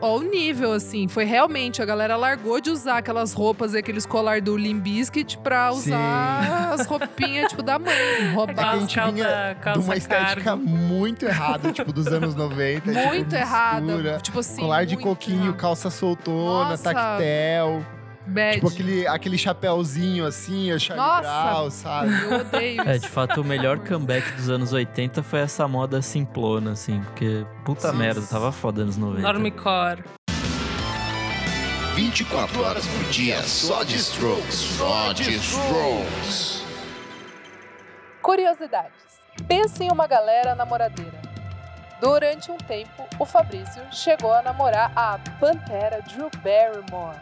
o nível, assim. Foi realmente, a galera largou de usar aquelas roupas e aqueles colar do Limbiskit pra usar as roupinhas, tipo, da mãe. É que a Roubar. gente calça- vinha de calça uma estética cargo. muito errada, tipo, dos anos 90. Muito tipo, errada. Tipo assim. Colar de coquinho, errado. calça soltona, Nossa. tactel. Bad. Tipo, aquele, aquele chapéuzinho assim, a Charlie Nossa. Brown, sabe? Eu odeio É, isso. de fato, o melhor comeback dos anos 80 foi essa moda simplona, assim. Porque, puta Sim. merda, tava foda anos 90. Normcore. 24 horas por dia, só de Strokes, só de Strokes. Curiosidades. Pense em uma galera namoradeira. Durante um tempo, o Fabrício chegou a namorar a Pantera Drew Barrymore.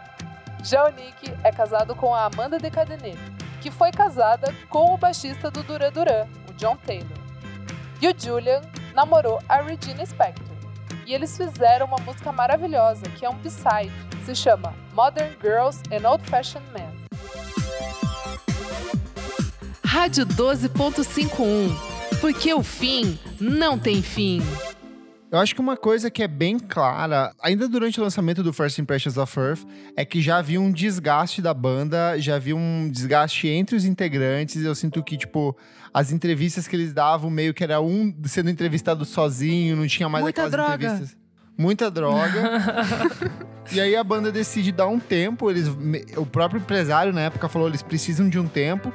Já o Nick é casado com a Amanda de Cadenet, que foi casada com o baixista do Duran Duran, o John Taylor. E o Julian namorou a Regina Spektor. E eles fizeram uma música maravilhosa, que é um B-side, se chama Modern Girls and Old Fashioned Men. Rádio 12.51. Porque o fim não tem fim. Eu acho que uma coisa que é bem clara, ainda durante o lançamento do First Impressions of Earth, é que já havia um desgaste da banda, já havia um desgaste entre os integrantes. Eu sinto que, tipo, as entrevistas que eles davam, meio que era um sendo entrevistado sozinho, não tinha mais Muita aquelas droga. entrevistas. Muita droga. e aí a banda decide dar um tempo. Eles, o próprio empresário na época falou eles precisam de um tempo.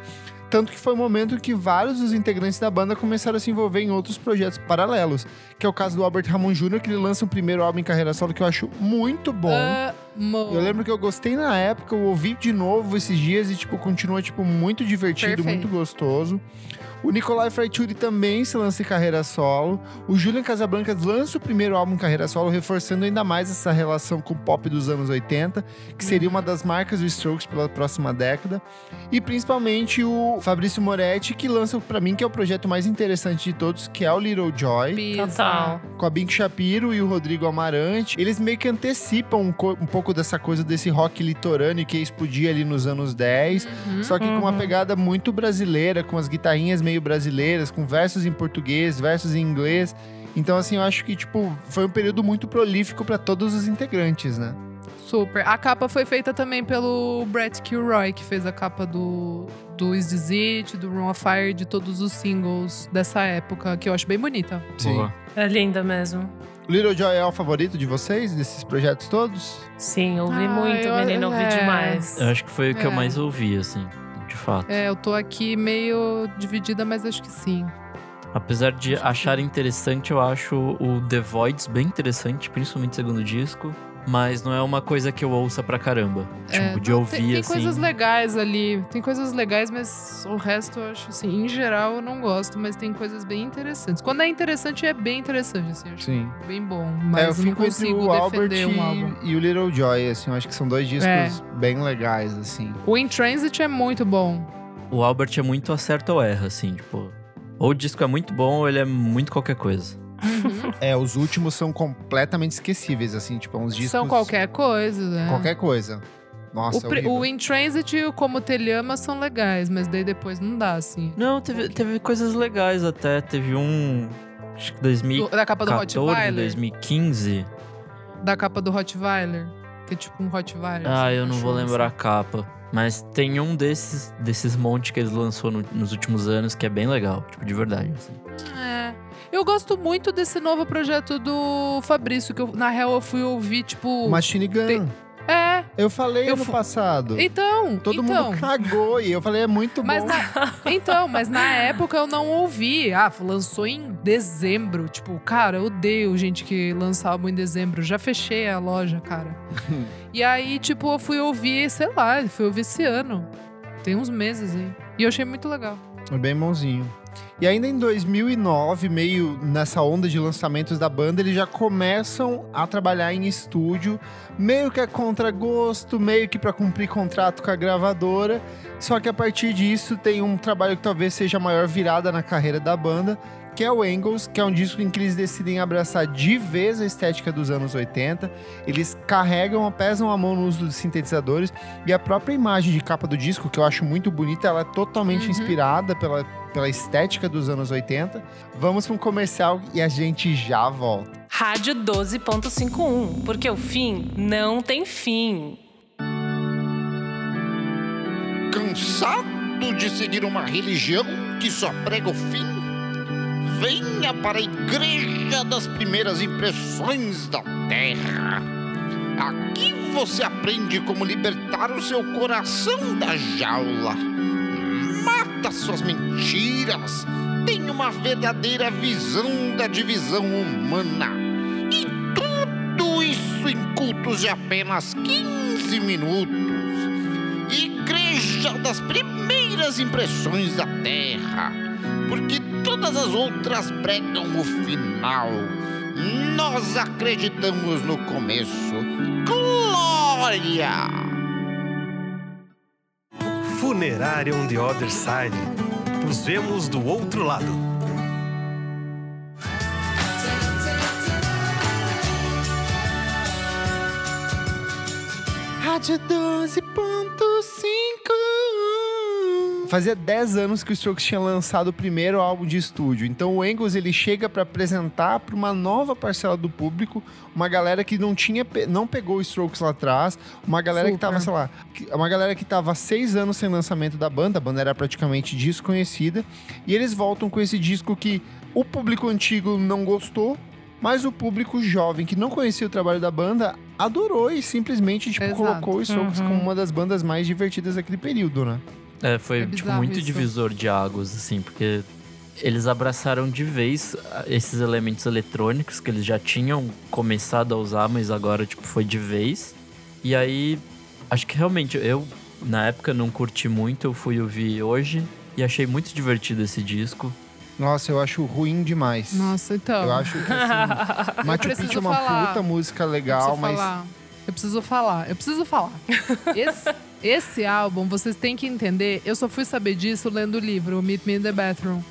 Tanto que foi um momento que vários dos integrantes da banda começaram a se envolver em outros projetos paralelos. Que é o caso do Albert Ramon Jr., que ele lança um primeiro álbum em carreira solo que eu acho muito bom. Amo. Eu lembro que eu gostei na época, eu ouvi de novo esses dias e, tipo, continua, tipo, muito divertido, Perfeito. muito gostoso. O Nicolai Fraiture também se lança em carreira solo. O Julian Casablancas lança o primeiro álbum em carreira solo, reforçando ainda mais essa relação com o pop dos anos 80, que seria uma das marcas do Strokes pela próxima década. E principalmente o Fabrício Moretti, que lança pra mim, que é o projeto mais interessante de todos, que é o Little Joy. Total. com a Bink Shapiro e o Rodrigo Amarante. Eles meio que antecipam um, um pouco dessa coisa desse rock litorâneo que ia explodir ali nos anos 10, Uhum. só que com uma pegada muito brasileira, com as guitarrinhas meio brasileiras, com versos em português, versos em inglês. Então, assim, eu acho que, tipo, foi um período muito prolífico para todos os integrantes, né? Super. A capa foi feita também pelo Brett Kilroy, que fez a capa do, do Is This It, do Run of Fire, de todos os singles dessa época, que eu acho bem bonita. Boa. É linda mesmo. O Little Joy é o favorito de vocês, desses projetos todos? Sim, ouvi Ah, muito, eu- menina, ouvi é. demais. Eu acho que foi o que eu É. mais ouvi, assim, fato. É, eu tô aqui meio dividida, mas acho que sim. Apesar de achar interessante, eu acho o The Voids bem interessante, principalmente o segundo disco. Mas não é uma coisa que eu ouça pra caramba. É, tipo, de não, ouvir, tem, tem assim. coisas legais ali. Tem coisas legais, mas o resto eu acho assim, em geral eu não gosto, mas tem coisas bem interessantes. Quando é interessante, é bem interessante, assim, eu acho Sim. bem bom. é, eu Mas eu não fico entre consigo o Albert defender um álbum. e, e o Little Joy, assim, eu acho que são dois discos bem legais, assim. O In Transit é muito bom. O Albert é muito acerta ou erra, assim, tipo. Ou o disco é muito bom ou ele é muito qualquer coisa. É, os últimos são completamente esquecíveis, assim, tipo, uns discos... São qualquer coisa, né? Qualquer coisa. Nossa, O, horrível. o In Transit e o Como Te Ele Ama são legais, mas daí depois não dá, assim. Não, teve, teve coisas legais até. Teve um. Acho que Do- 2014, da capa do Rottweiler? 2015. Da capa do Rottweiler? Que é tipo um Rottweiler. Ah, assim, eu não vou lembrar a assim. capa. Mas tem um desses, desses monte que eles lançou no- nos últimos anos que é bem legal, tipo, de verdade. assim. É. Eu gosto muito desse novo projeto do Fabrício, que eu, na real eu fui ouvir, tipo. Machine Gun. É, Eu falei Eu fu- passado. então. Todo então. mundo cagou e eu falei, é muito Mas bom. na, então, mas na época eu não ouvi. Ah, lançou em dezembro. Tipo, cara, eu odeio gente que lança álbum em dezembro. Já fechei a loja, cara. e aí, tipo, eu fui ouvir, sei lá, fui ouvir esse ano. Tem uns meses aí. E eu achei muito legal. É bem bonzinho. E ainda em 2009, meio nessa onda de lançamentos da banda, eles já começam a trabalhar em estúdio, meio que a contragosto, meio que para cumprir contrato com a gravadora. Só que a partir disso tem um trabalho que talvez seja a maior virada na carreira da banda, que é o Angles, que é um disco em que eles decidem abraçar de vez a estética dos anos 80. Eles carregam, pesam a mão no uso dos sintetizadores e a própria imagem de capa do disco, que eu acho muito bonita, ela é totalmente Uhum. inspirada pela, pela estética dos anos 80. Vamos para um comercial e a gente já volta. Rádio 12.51, porque o fim não tem fim. Cansado de seguir uma religião que só prega o fim? Venha para a Igreja das Primeiras Impressões da Terra. Aqui você aprende como libertar o seu coração da jaula. Mata suas mentiras. Tem uma verdadeira visão da divisão humana. E tudo isso em cultos de apenas 15 minutos. Igreja das primeiras impressões da Terra. Porque todas as outras pregam o final. Nós acreditamos no começo. Glória! Funerária on the Other Side. Nos vemos do outro lado. Rádio 12.5 Fazia 10 anos que o Strokes tinha lançado o primeiro álbum de estúdio. Então o Angus ele chega para apresentar para uma nova parcela do público, uma galera que não tinha não pegou o Strokes lá atrás, uma galera que Super. tava, sei lá, que- uma galera que tava há seis anos sem lançamento da banda, a banda era praticamente desconhecida, e eles voltam com esse disco que o público antigo não gostou, mas o público jovem que não conhecia o trabalho da banda adorou e simplesmente tipo, Exato. colocou o Strokes Uhum. como uma das bandas mais divertidas daquele período, né? É, foi É tipo, muito isso. divisor de águas, assim, porque eles abraçaram de vez ah, esses elementos eletrônicos que eles já tinham começado a usar, mas agora, tipo, foi de vez. E aí, acho que realmente eu, na época, não curti muito, eu fui ouvir hoje e achei muito divertido esse disco. Nossa, eu acho ruim demais. Nossa, então. Eu acho que assim, Machu Picchu é uma falar. puta música Eu legal, preciso mas falar. Eu preciso falar. Eu preciso falar. Esse, esse álbum, vocês têm que entender. Eu só fui saber disso lendo o livro, Meet Me in the Bathroom.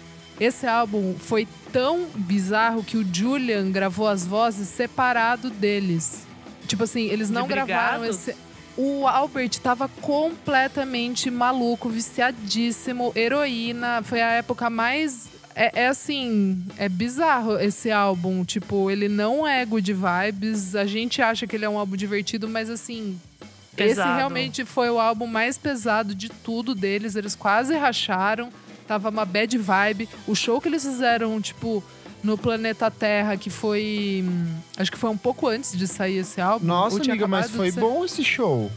Esse álbum foi tão bizarro que o Julian gravou as vozes separado deles. Tipo assim, eles não gravaram esse. O Albert tava completamente maluco, viciadíssimo, heroína. Foi a época mais. É, é assim, é bizarro esse álbum. Tipo, ele não é good vibes. A gente acha que ele é um álbum divertido, mas assim. Esse Pesado. realmente foi o álbum mais pesado de tudo deles. Eles quase racharam. Tava uma bad vibe. O show que eles fizeram, tipo, no planeta Terra, que foi. hum, Acho que foi um pouco antes de sair esse álbum. Nossa, tinha amiga, mas foi ser- bom esse show.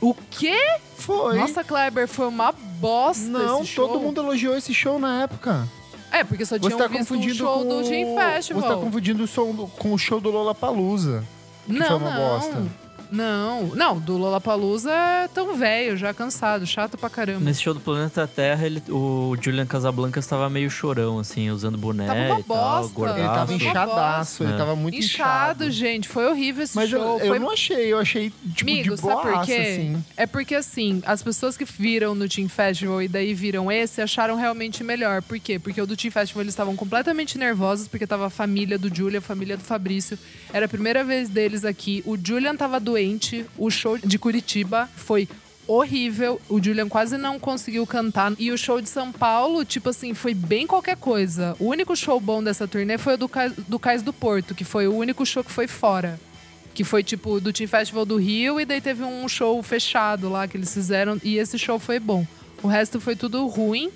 O quê? Foi. Nossa, Kleber, foi uma bosta não, esse show. todo mundo elogiou esse show na época. É, porque só Você tinham tá visto o confundindo show com do Gin Festival. Você tá confundindo o som do- com o show do Lollapalooza. que não, foi uma não. bosta. Não, não, do Lollapalooza é tão velho, já cansado, chato pra caramba. Nesse show do Planeta Terra, ele, o Julian Casablancas estava meio chorão, assim, usando boné Tava uma e tal, gordaço. Ele tava inchadaço, ele É. tava muito Inchado, inchado. gente, foi horrível esse Mas eu, show. eu foi não achei, eu achei tipo Amigo, de sabe boaça, por quê? assim. É porque assim, as pessoas que viram no Team Festival e daí viram esse acharam realmente melhor. Por quê? Porque o do Team Festival eles estavam completamente nervosos, porque tava a família do Julian, a família do Fabrício. Era a primeira vez deles aqui. O Julian tava doente, o show de Curitiba foi horrível. O Julian quase não conseguiu cantar. E o show de São Paulo, tipo assim, foi bem qualquer coisa. O único show bom dessa turnê foi o do, Cais- do Cais do Porto, que foi o único show que foi fora. Que foi tipo do Team Festival do Rio e daí teve um show fechado lá que eles fizeram e esse show foi bom. O resto foi tudo ruim.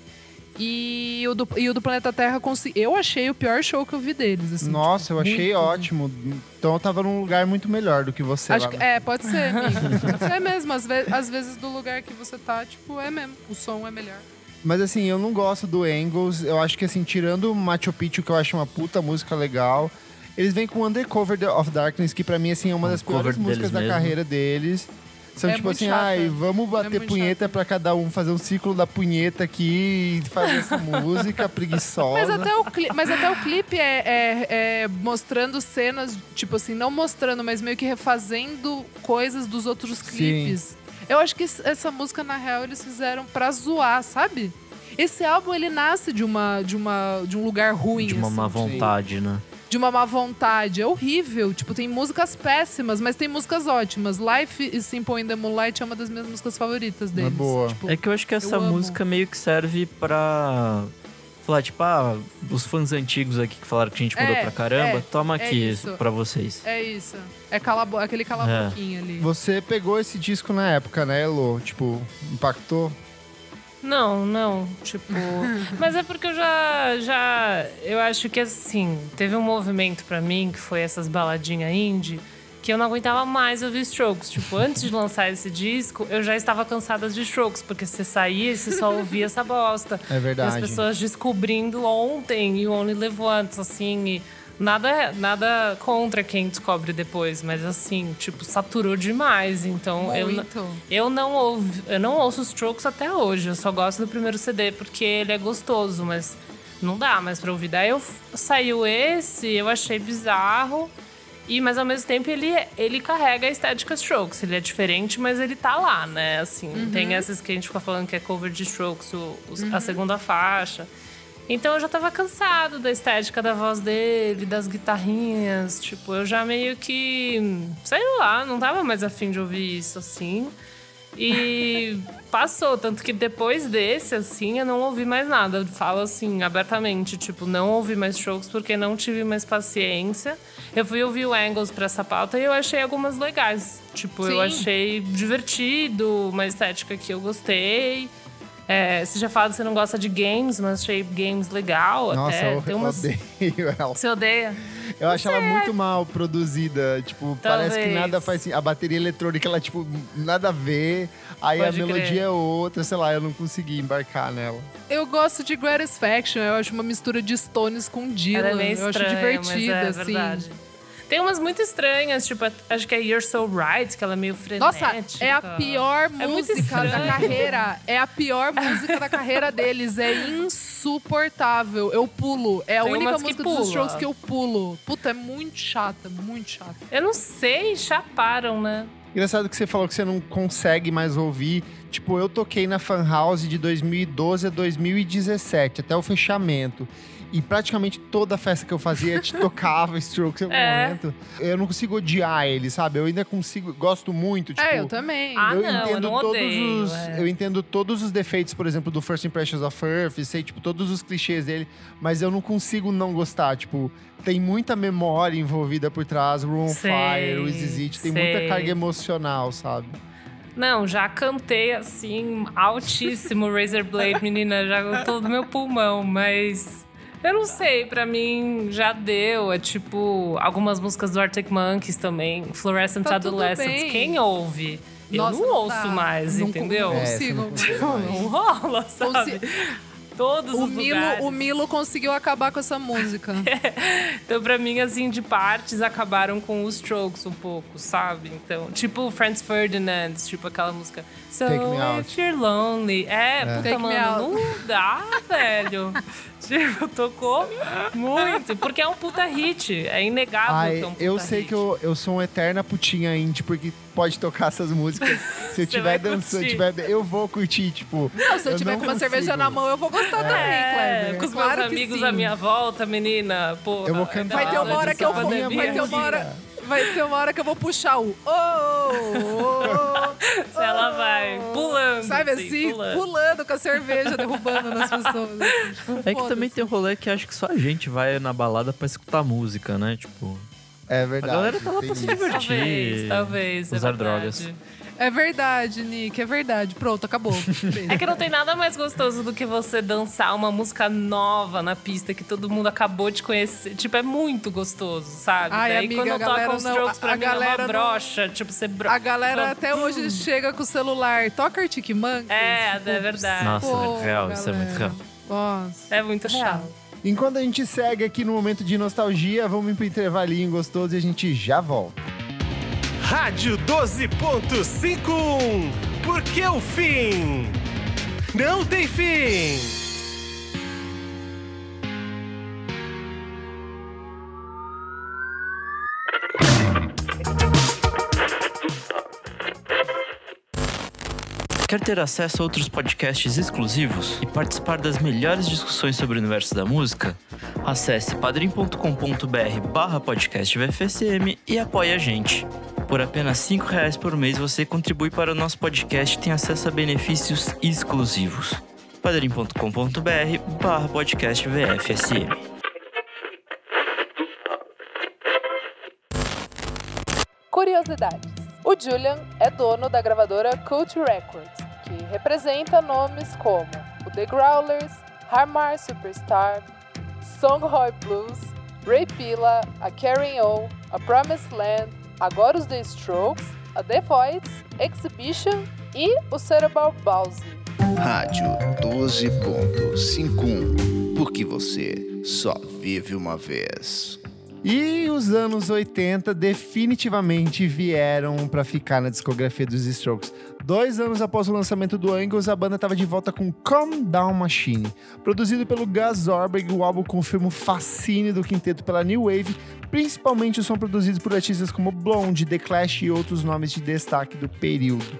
E o do, e o do Planeta Terra, eu achei o pior show que eu vi deles. assim, Nossa, tipo, eu achei muito. ótimo. Então eu tava num lugar muito melhor do que você Acho lá. que, né? é, pode ser, amigo. Pode ser mesmo. Às, ve às vezes do lugar que você tá, tipo, é mesmo. O som é melhor. Mas assim, eu não gosto do Angles. Eu acho que assim, tirando o Machu Picchu, que eu acho uma puta música legal, eles vêm com Undercover of Darkness, que pra mim assim, é uma Um das piores músicas da mesmo. carreira deles. São É tipo assim, chata. ai, vamos bater muito punheta chata. pra cada um fazer um ciclo da punheta aqui e fazer essa música preguiçosa. Mas até o, cli mas até o clipe é, é- é mostrando cenas, tipo assim, não mostrando, mas meio que refazendo coisas dos outros Sim. clipes. Eu acho que essa música, na real, eles fizeram pra zoar, sabe? Esse álbum, ele nasce de uma de uma de um lugar ruim, De uma assim, má vontade, né? De uma má vontade. É horrível. Tipo, tem músicas péssimas, mas tem músicas ótimas. Life is Simple in the Moonlight é uma das minhas músicas favoritas deles. boa. Tipo, É que eu acho que essa amo. música meio que serve pra. Falar, tipo, ah, os fãs antigos aqui que falaram que a gente mudou É, pra caramba, é, toma é aqui isso. pra vocês. É isso. É cala aquele É. cala-boquinha ali. Você pegou esse disco na época, né, Elo? Tipo, impactou? Não, não, tipo. mas é porque eu já, já. Eu acho que assim, teve um movimento pra mim que foi essas baladinhas indie. Que eu não aguentava mais ouvir Strokes. Tipo, antes de lançar esse disco, eu já estava cansada de Strokes, porque você saía e você só ouvia essa bosta. É E verdade. as pessoas descobrindo ontem e o Only Live Once, assim. E nada, nada contra quem descobre depois, mas assim, tipo, saturou demais. Então eu, Muito. eu não ouvo, eu não ouço Strokes até hoje. Eu só gosto do primeiro CD porque ele é gostoso, mas não dá mais pra ouvir. Daí eu, saiu esse, eu achei bizarro. E, mas ao mesmo tempo ele, ele carrega a estética Strokes. Ele é diferente, mas ele tá lá, né? Assim, Uhum. tem essas que a gente fica falando que é cover de Strokes, o, os- a segunda faixa. Então eu já tava cansado da estética da voz dele, das guitarrinhas. Tipo, eu já meio que. Sei lá, não tava mais afim de ouvir isso assim. E passou, tanto que depois desse, assim, eu não ouvi mais nada. Eu falo assim, abertamente, tipo, não ouvi mais shows porque não tive mais paciência. Eu fui ouvir o Angles pra essa pauta e eu achei algumas legais. Tipo, eu Sim. achei divertido, uma estética que eu gostei. É, você já falou que você não gosta de games, mas achei games legal Nossa, até. eu Tem umas... odeio ela. Você odeia? Eu acho ela muito mal produzida. Tipo, parece que Talvez. nada faz sentido. A bateria eletrônica, ela, tipo, nada a ver. Aí Pode a melodia crer. é outra, sei lá, eu não consegui embarcar nela. Eu gosto de Gratisfaction, eu acho uma mistura de Stones com Dylan. Ela é meio eu acho estranha, divertida, mas é assim. verdade. Tem umas muito estranhas, tipo, acho que é You're So Right, que ela é meio frenética. Nossa, é a pior É música da carreira. É a pior música da carreira deles. É insuportável. Eu pulo. É a Tem única música pula. dos Strokes que eu pulo. Puta, é muito chata, muito chata. Eu não sei, chaparam, né? Engraçado que você falou que você não consegue mais ouvir. Tipo, eu toquei na Fan House de 2012 a 2017, até o fechamento. E praticamente toda festa que eu fazia te tocava Strokes em algum É. momento. Eu não consigo odiar ele, sabe? Eu ainda consigo, gosto muito, tipo. é, eu também. Ah, eu não, eu entendo não todos odeio, os, é. eu entendo todos os defeitos, por exemplo, do First Impressions of Earth, sei tipo todos os clichês dele, mas eu não consigo não gostar, tipo, tem muita memória envolvida por trás, Room Sei, Fire, o Easy tem muita sei. carga emocional, sabe? Não, já cantei assim, altíssimo Razor Blade, menina, já com todo meu pulmão, mas. Eu não sei, pra mim já deu. É tipo, algumas músicas do Arctic Monkeys também, Fluorescent Tá bem. Quem ouve? Nossa, eu não, não ouço dá. mais, Não entendeu? É, você consigo. não consegue Não, não rola, sabe? Todos O os Milo, lugares. o Milo conseguiu acabar com essa música. Então, pra mim, assim, de partes, acabaram com os strokes um pouco, sabe? Então, tipo Franz Ferdinand, tipo aquela música So Take Me Out. if you're lonely. É, puta, Take mano, não dá, velho. tipo, tocou muito. Porque é um puta hit. É inegável Ai, que é um puta eu sei hit. que eu, eu sou uma eterna putinha indie, porque pode tocar essas músicas. Se eu tiver dançando, tiver, eu vou curtir, tipo. Não, se eu, eu tiver não com uma consigo. cerveja na mão, eu vou gostar também, É, Kleber. com os Claro meus amigos à minha volta, menina. Pô, Eu vou cantar. Vai ter uma hora que eu vou. Vai ter uma hora. Vai ter uma hora que eu vou puxar o. Oh, oh, oh, Ela vai pulando. Sabe assim, assim, pulando. pulando. com a cerveja, derrubando nas pessoas. assim, tipo, É que também tem um rolê que acho que só a gente vai na balada pra escutar música, né? Tipo, É a verdade. galera tá lá pra se divertir. Talvez, talvez. é usar verdade. drogas. É verdade, Nick, é verdade. Pronto, acabou. É que não tem nada mais gostoso do que você dançar uma música nova na pista que todo mundo acabou de conhecer. Tipo, é muito gostoso, sabe? Ai, Daí amiga, quando galera toca os não- strokes pra a mim é galera uma não- brocha. Tipo, você bro... A galera até hoje chega com o celular. Toca Arctic Monkeys. É, Tipo, é verdade. Nossa, pô, é real, isso é muito galera. real. Nossa. É muito Real. chato. Enquanto a gente segue aqui no momento de nostalgia, vamos pro intervalinho gostoso e a gente já volta. Rádio 12.51 Porque o fim não tem fim. Quer ter acesso a outros podcasts exclusivos e participar das melhores discussões sobre o universo da música? Acesse padrim.com.br barra podcast VFSM e apoie a gente. Por apenas 5 reais por mês você contribui para o nosso podcast e tem acesso a benefícios exclusivos. padrim.com.br barra podcast VFSM. Curiosidades. O Julian é dono da gravadora Cult Records, que representa nomes como o The Growlers, Harmar Superstar, Songhai Blues, Ray Pilla, a Karen O, a Promised Land, agora os The Strokes, a The Voids, Exhibition e o Cerebral Palsy. Rádio 12.51 Porque você só vive uma vez. E os anos 80 definitivamente vieram pra ficar na discografia dos Strokes. Dois anos após o lançamento do Angles, a banda estava de volta com Calm Down Machine. Produzido pelo Gus Zorberg, o álbum confirma o fascínio do quinteto pela New Wave, principalmente o som produzido por artistas como Blonde, The Clash e outros nomes de destaque do período.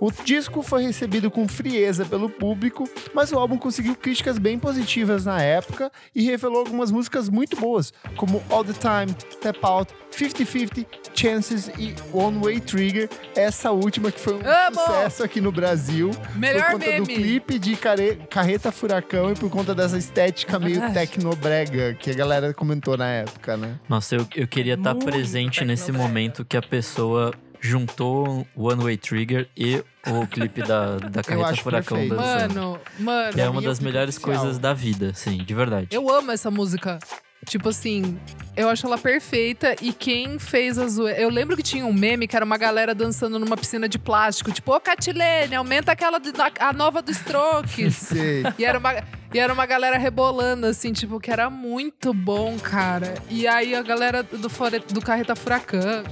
O disco foi recebido com frieza pelo público, mas o álbum conseguiu críticas bem positivas na época e revelou algumas músicas muito boas, como All the Time, Tap Out, 50-50, Chances e One Way Trigger. Essa última que foi um Amo! sucesso aqui no Brasil. Melhor por conta do meme. clipe de care- Carreta Furacão e por conta dessa estética meio Ai. tecnobrega que a galera comentou na época, né? Nossa, eu, eu queria estar Muito presente nesse momento que a pessoa juntou o One Way Trigger e o clipe da, da Carreta Furacão perfeito. dançando. Mano, mano. que é uma é das melhores oficial. coisas da vida, sim, de verdade. Eu amo essa música. Tipo assim, eu acho ela perfeita e quem fez a zoeira. Eu lembro que tinha um meme que era uma galera dançando numa piscina de plástico, tipo, ô Catilene, aumenta aquela de- a nova do Strokes. Sei. e, era uma, e era uma galera rebolando, assim, tipo, que era muito bom, cara. E aí a galera do, Fore- do Carreta Furacão.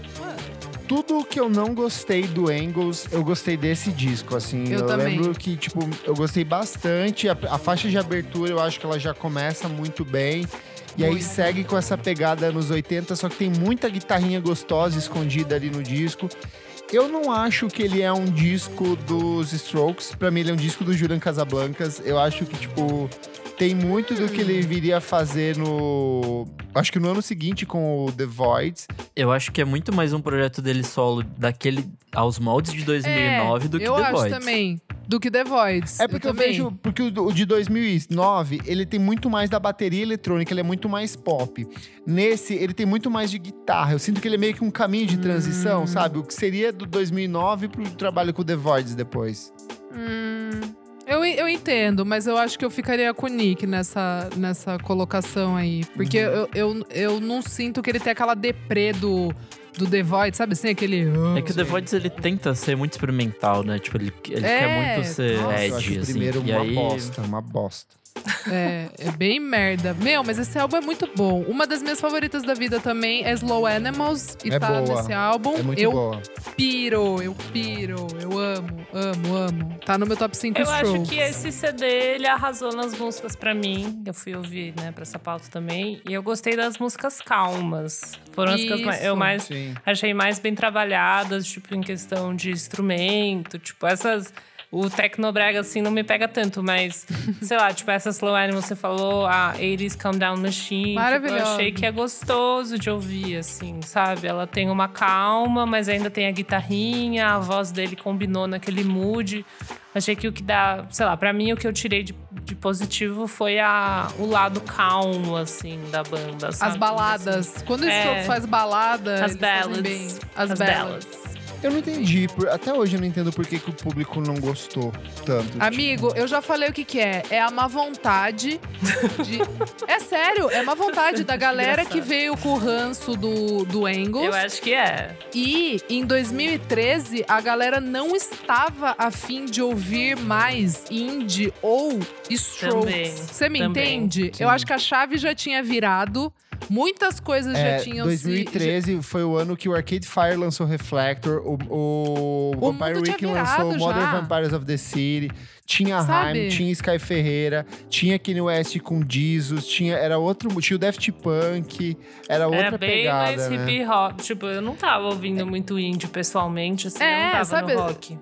Tudo que eu não gostei do Angles, eu gostei desse disco, assim. Eu também. lembro que, tipo, eu gostei bastante. A, a faixa de abertura, eu acho que ela já começa muito bem. E aí segue com essa pegada anos 80, só que tem muita guitarrinha gostosa escondida ali no disco. Eu não acho que ele é um disco dos Strokes. Pra mim, ele é um disco do Julian Casablancas. Eu acho que, tipo, tem muito do que ele viria fazer no. Acho que no ano seguinte com o The Voids. Eu acho que é muito mais um projeto dele solo daquele aos moldes de 2009 do que É, eu The acho Voids. também. Do que The Voids. É porque eu, também. vejo, porque o de 2009, ele tem muito mais da bateria eletrônica, ele é muito mais pop. Nesse, ele tem muito mais de guitarra. Eu sinto que ele é meio que um caminho de transição, Hum. sabe? O que seria do 2009 pro trabalho com o The Voids depois. Hum, eu, eu entendo, mas eu acho que eu ficaria com o Nick nessa, nessa colocação aí. Porque Uhum. eu, eu, eu não sinto que ele tem aquela deprê do, do The Void, sabe assim? Aquele. É que o The Voids ele tenta ser muito experimental, né? Tipo, ele, ele É, quer muito ser nossa, edgy, o assim. primeiro e uma aí, bosta, uma bosta. É, é bem merda. Meu, mas esse álbum é muito bom. Uma das minhas favoritas da vida também é Slow Animals. E É tá boa. nesse álbum. É muito eu boa. piro, eu piro. Eu amo, amo, amo. Tá no meu top 5 Eu shows. acho que esse CD ele arrasou nas músicas pra mim. Eu fui ouvir, né, pra essa pauta também. E eu gostei das músicas calmas. Foram as que eu Isso. mais Sim. achei mais bem trabalhadas, tipo, em questão de instrumento. Tipo, essas. O Tecnobrega, assim, não me pega tanto, mas, sei lá, tipo, essa Slow Animal, você falou, a 80s Calm Down Machine. Tipo, eu achei que é gostoso de ouvir, assim, sabe? Ela tem uma calma, mas ainda tem a guitarrinha, a voz dele combinou naquele mood. Achei que o que dá, sei lá, pra mim o que eu tirei de, de positivo foi a, o lado calmo, assim, da banda. As sabe? baladas. Quando o É. Faz balada, As fazem bem. ballads. As, As ballads. ballads. Eu não entendi, por- até hoje eu não entendo por que, que o público não gostou tanto. Amigo, eu já falei o que que é. É a má vontade de... É sério, é má vontade da galera que veio com o ranço do, do Angles. Eu acho que é. E em 2013, a galera não estava afim de ouvir mais indie ou Strokes. Também, Você me também. entende? Eu acho que a chave já tinha virado. Muitas coisas É, já tinham 2013 foi o ano que o Arcade Fire lançou Reflector, o, o, O Vampire Weekend lançou virado Modern já. Vampires of the City, tinha Sabe? Haim, tinha Sky Ferreira, tinha Kanye West com Jesus, tinha, era outro, tinha o Daft Punk, era outra Era bem pegada, mais né? hip hop. Tipo, eu não tava ouvindo muito indie pessoalmente, assim, eu É, não tava sabe- no rock.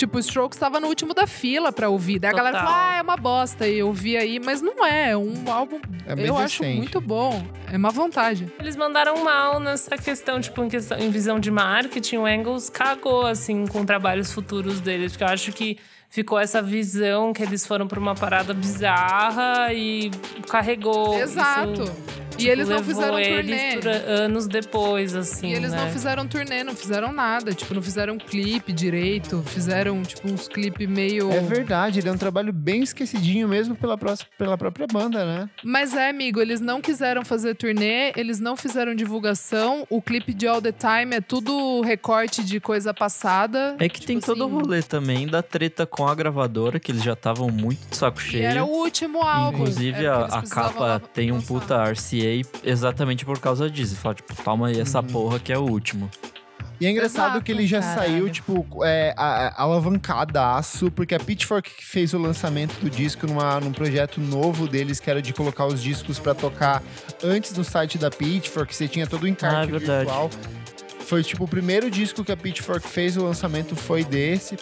Tipo, o Strokes estava no último da fila pra ouvir. Daí a galera falou, ah, é uma bosta. E eu vi aí, mas não é. É um álbum, É eu acho decente. muito bom. É uma vontade. Eles mandaram mal nessa questão, tipo, em, questão, em visão de marketing, o Engels cagou, assim, com trabalhos futuros deles. Porque eu acho que ficou essa visão que eles foram pra uma parada bizarra e carregou. Exato. Isso, e tipo, eles não fizeram eles turnê. anos depois, assim, E eles né? não fizeram turnê, não fizeram nada. Tipo, não fizeram clipe direito. Fizeram, tipo, uns clipes meio. É verdade, ele é um trabalho bem esquecidinho mesmo pela, pró- pela própria banda, né? Mas é, amigo, eles não quiseram fazer turnê, eles não fizeram divulgação. O clipe de All the Time é tudo recorte de coisa passada. É que Tipo tem todo o assim, rolê também da treta com a gravadora, que eles já estavam muito de saco E cheio. era o último álbum. Inclusive, a, a capa tem um puta RCA exatamente por causa disso. Falar, tipo, toma aí essa porra que é o último. E é engraçado Exato, que ele já caralho. saiu, tipo, é, alavancadaço, porque a Pitchfork que fez o lançamento do disco numa, num projeto novo deles, que era de colocar os discos pra tocar antes no site da Pitchfork, você tinha todo o Ah, é encarte virtual. Foi, tipo, o primeiro disco que a Pitchfork fez, o lançamento foi desse.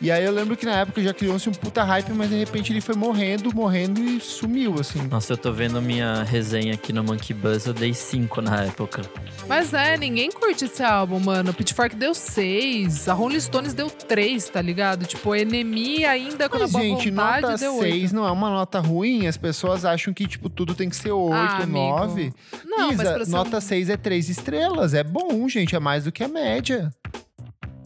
E aí eu lembro que na época já criou-se um puta hype, mas de repente ele foi morrendo, morrendo e sumiu, assim. Nossa, eu tô vendo minha resenha aqui no Monkey Buzz, eu dei 5 na época. Mas é, ninguém curte esse álbum, mano. Pitchfork deu 6, a Rolling Stones deu 3, tá ligado? Tipo, Enemy ainda com a Mas, boa gente, vontade nota deu 6 8. não é uma nota ruim. As pessoas acham que, tipo, tudo tem que ser 8, Ah, amigo. 9. Não, mas Isa, ser nota um- 6 é 3 estrelas. É bom, gente. É mais do que a média.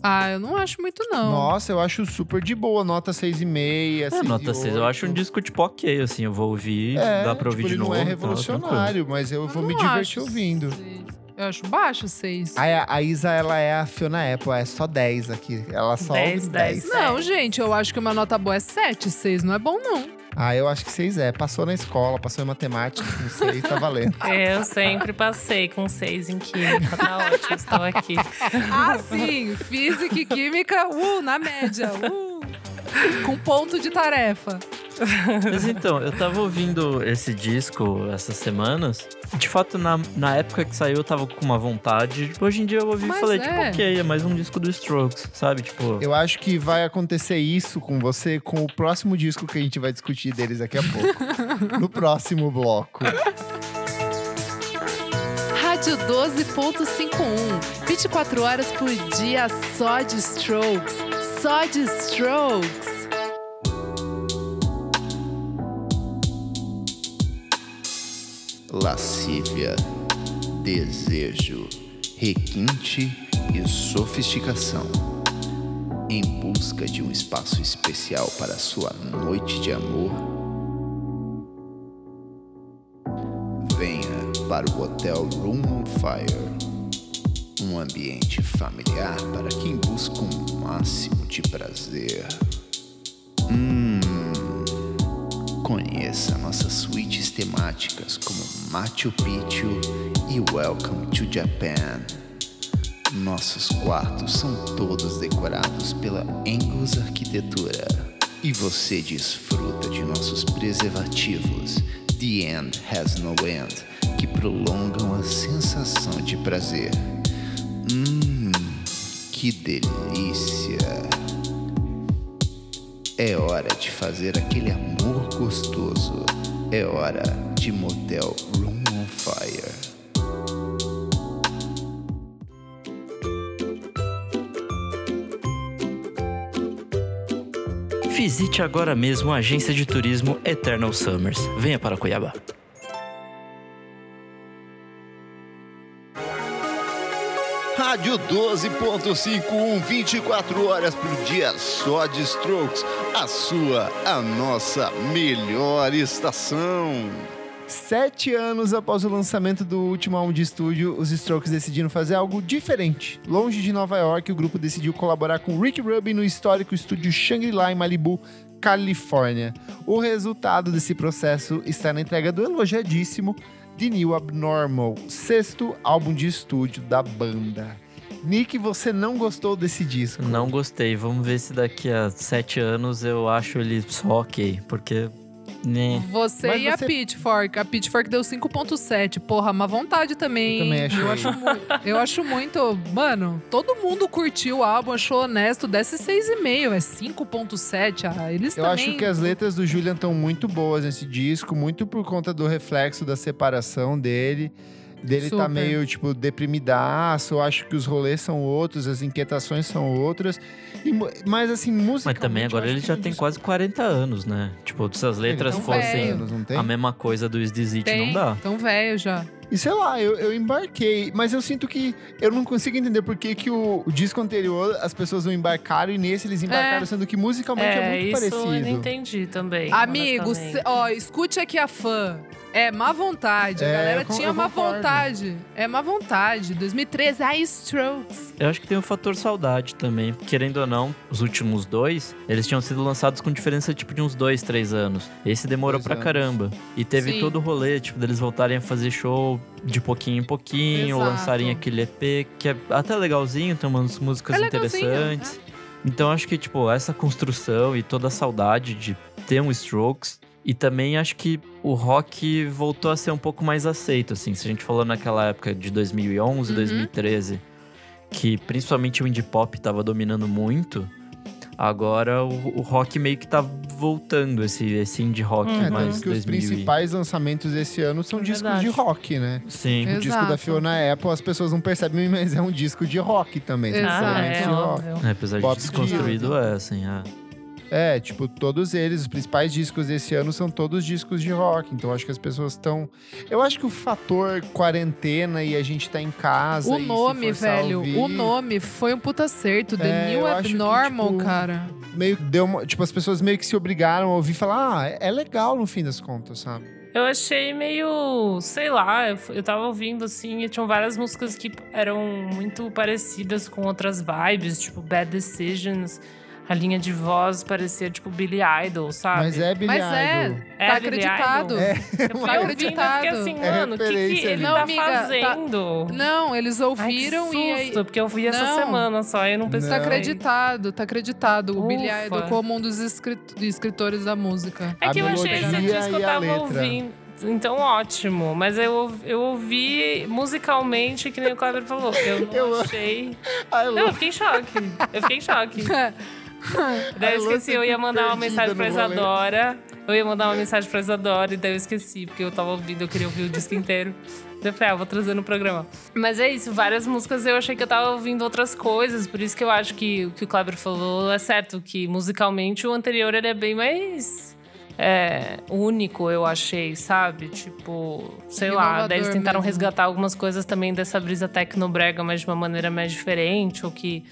Ah, eu não acho muito, não. Nossa, eu acho super de boa. Nota 6,5. É, nota 6, eu acho um disco tipo ok, assim, eu vou ouvir, É, dá pra ouvir tipo, de ele novo. não é tal, tranquilo. revolucionário, mas eu Eu vou me divertir acho ouvindo. seis. Eu acho baixo 6. A, a Isa, ela é a Fiona Apple, é só 10 aqui. Ela só 10, ouve 10. 10. Não, gente, eu acho que uma nota boa é 7, 6 não é bom, não. Ah, eu acho que 6 é. Passou na escola, passou em matemática, não sei, tá valendo. Eu sempre passei com seis em química, tá ótimo, estou aqui. Ah, sim! Física e química, uh, na média, uh. Com ponto de tarefa. Mas então, eu tava ouvindo esse disco essas semanas. De fato, na, na época que saiu, eu tava com uma vontade. Hoje em dia eu ouvi e falei, é. tipo, ok, é mais um disco do Strokes, sabe? Tipo, Eu acho que vai acontecer isso com você com o próximo disco que a gente vai discutir deles daqui a pouco. no próximo bloco. Rádio 12.51. 24 horas por dia só de strokes. Só de strokes. Lascívia, desejo, requinte e sofisticação. Em busca de um espaço especial para sua noite de amor, venha para o Hotel Room on Fire. Um ambiente familiar para quem busca um máximo de prazer. Hum. Conheça nossas suítes temáticas como Machu Picchu e Welcome to Japan. Nossos quartos são todos decorados pela Angus Arquitetura. E você desfruta de nossos preservativos The End Has No End, que prolongam a sensação de prazer. Hum, que delícia! É hora de fazer aquele amor gostoso. É hora de motel Room on Fire. visite agora mesmo a agência de turismo Eternal Summers. Venha para Cuiabá. Rádio 12.51, 24 horas por dia só de Strokes. A sua, a nossa melhor estação. Sete anos após o lançamento do último álbum de estúdio, os Strokes decidiram fazer algo diferente. Longe de Nova York, o grupo decidiu colaborar com Rick Rubin no histórico estúdio Shangri-La em Malibu, Califórnia. O resultado desse processo está na entrega do elogiadíssimo The New Abnormal, sexto álbum de estúdio da banda. Nick, você não gostou desse disco? Não gostei. Vamos ver se daqui a sete anos eu acho ele só ok. Porque. Né. Você Mas e a você- Pitchfork. A Pitchfork deu 5.7. Porra, má vontade também. Eu também achei. Eu acho, mu- eu acho muito... Mano, todo mundo curtiu o álbum, achou honesto. Desce 6,5, é 5.7. Ah, eles Eu também... acho que as letras do Julian estão muito boas nesse disco, muito por conta do reflexo da separação dele. Dele tá Super. meio, tipo, deprimidaço. Eu acho que os rolês são outros, as inquietações são outras. E mas, assim, música. Mas também agora ele já tem quase 40 anos, né? Tipo, se as letras fossem velho. a mesma coisa do Is This It, Tem, não dá. tão velho já. E sei lá, eu, eu embarquei. Mas eu sinto que eu não consigo entender por que, que o, o disco anterior as pessoas não embarcaram e nesse eles embarcaram, É. sendo que musicalmente é, É, muito isso parecido. eu não entendi também. Amigo, honestamente. cê- ó, escute aqui a fã. É má vontade. A É, galera tinha má concordo. vontade. É má vontade. 2013, a Strokes. Eu acho que tem o fator saudade também. Querendo ou não, os últimos dois, eles tinham sido lançados com diferença tipo de uns dois, três anos. Esse demorou Dois pra anos. caramba. E teve Sim. todo o rolê, tipo, deles voltarem a fazer show de pouquinho em pouquinho, Exato. lançarem aquele EP, que é até legalzinho, tem umas músicas É interessantes. Então acho que, tipo, essa construção e toda a saudade de ter um Strokes. E também acho que o rock voltou a ser um pouco mais aceito, assim. Se a gente falou naquela época de 2011, Uhum. 2013, que principalmente o indie pop tava dominando muito, agora o, o rock meio que tá voltando, esse, esse indie rock. É, mais que os 2000 e- principais lançamentos desse ano são É discos de rock, né? Sim. Exato. O disco da Fiona Apple, as pessoas não percebem, mas é um disco de rock também. são Exato. Ah, é de rock. É, apesar de Bob desconstruído, é, assim, é. É, tipo, todos eles, os principais discos desse ano são todos discos de rock. Então acho que as pessoas estão. Eu acho que o fator quarentena e a gente tá em casa. O e se nome, velho, ouvir, o nome foi um puta acerto. É, The New eu acho que, Abnormal, tipo, cara. Meio que deu uma, Tipo, as pessoas meio que se obrigaram a ouvir e falar, ah, é é legal no fim das contas, sabe? Eu achei meio, sei lá, eu, eu tava ouvindo assim e tinham várias músicas que eram muito parecidas com outras vibes, tipo Bad Decisions. A linha de voz parecia tipo Billy Idol, sabe? Mas é Billy Mas é, Idol. É tá Billy acreditado. Idol? É, Eu fui Tá ouvindo e acreditado. assim, É mano, o que, que ele. Não, tá amiga, tá- fazendo? Não, eles Ai, ouviram que e aí. susto, porque eu vi essa Não. semana só e eu não pensei. Tá acreditado, tá acreditado. O Billy Ufa. Idol como um dos escrit- escritores da música. É A que eu achei esse disco e eu a tava ouvindo. Então, ótimo. Mas eu, eu ouvi musicalmente, que nem o Kleber falou. Eu não Eu- achei. Não, eu fiquei em choque. Eu fiquei em choque. Daí eu esqueci, eu ia mandar uma mensagem pra. Isadora. Eu ia mandar uma mensagem pra Isadora e daí eu esqueci, porque eu tava ouvindo, eu queria ouvir o disco inteiro. Eu falei, ah, vou trazer no programa. Mas é isso, várias músicas eu achei que eu tava ouvindo outras coisas, por isso que eu acho que o que o Kleber falou é certo, que musicalmente o anterior ele é bem mais é, único, eu achei, sabe? Tipo, sei lá, Inovador daí eles tentaram mesmo. resgatar algumas coisas também dessa brisa tecnobrega, mas de uma maneira mais diferente, ou que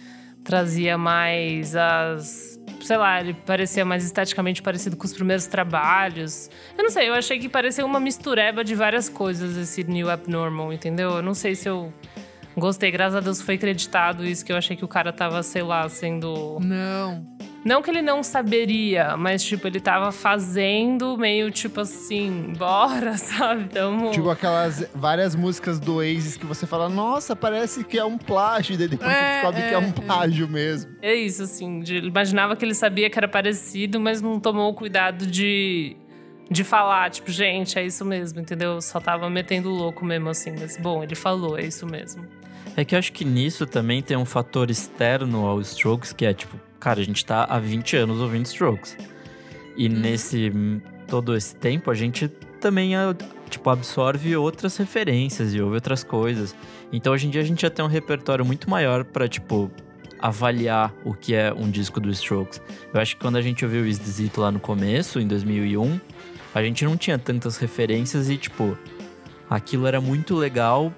trazia mais as. Sei lá, ele parecia mais esteticamente parecido com os primeiros trabalhos. Eu não sei, eu achei que parecia uma mistureba de várias coisas esse New Abnormal, entendeu? Eu não sei se eu gostei. Graças a Deus foi creditado isso, que eu achei que o cara tava, sei lá, sendo. Não. Não que ele não saberia, mas tipo, ele tava fazendo meio tipo assim, bora, sabe? Tamo. Tipo aquelas várias músicas do Oasis que você fala, nossa, parece que é um plágio, e daí depois você É, descobre que é, é um é. plágio mesmo. É isso, assim. de- ele imaginava que ele sabia que era parecido, mas não tomou o cuidado de, de falar, tipo, gente, é isso mesmo, entendeu? Só tava metendo louco mesmo, assim. Mas, bom, ele falou, é isso mesmo. É que eu acho que nisso também tem um fator externo ao Strokes, que é tipo, cara, a gente tá há 20 anos ouvindo Strokes. E nesse hum, todo esse tempo a gente também ah, tipo absorve outras referências e ouve outras coisas. Então hoje em dia a gente já tem um repertório muito maior pra tipo avaliar o que é um disco do Strokes. Eu acho que quando a gente ouviu o Is This It lá no começo, em 2001, a gente não tinha tantas referências e tipo aquilo era muito legal,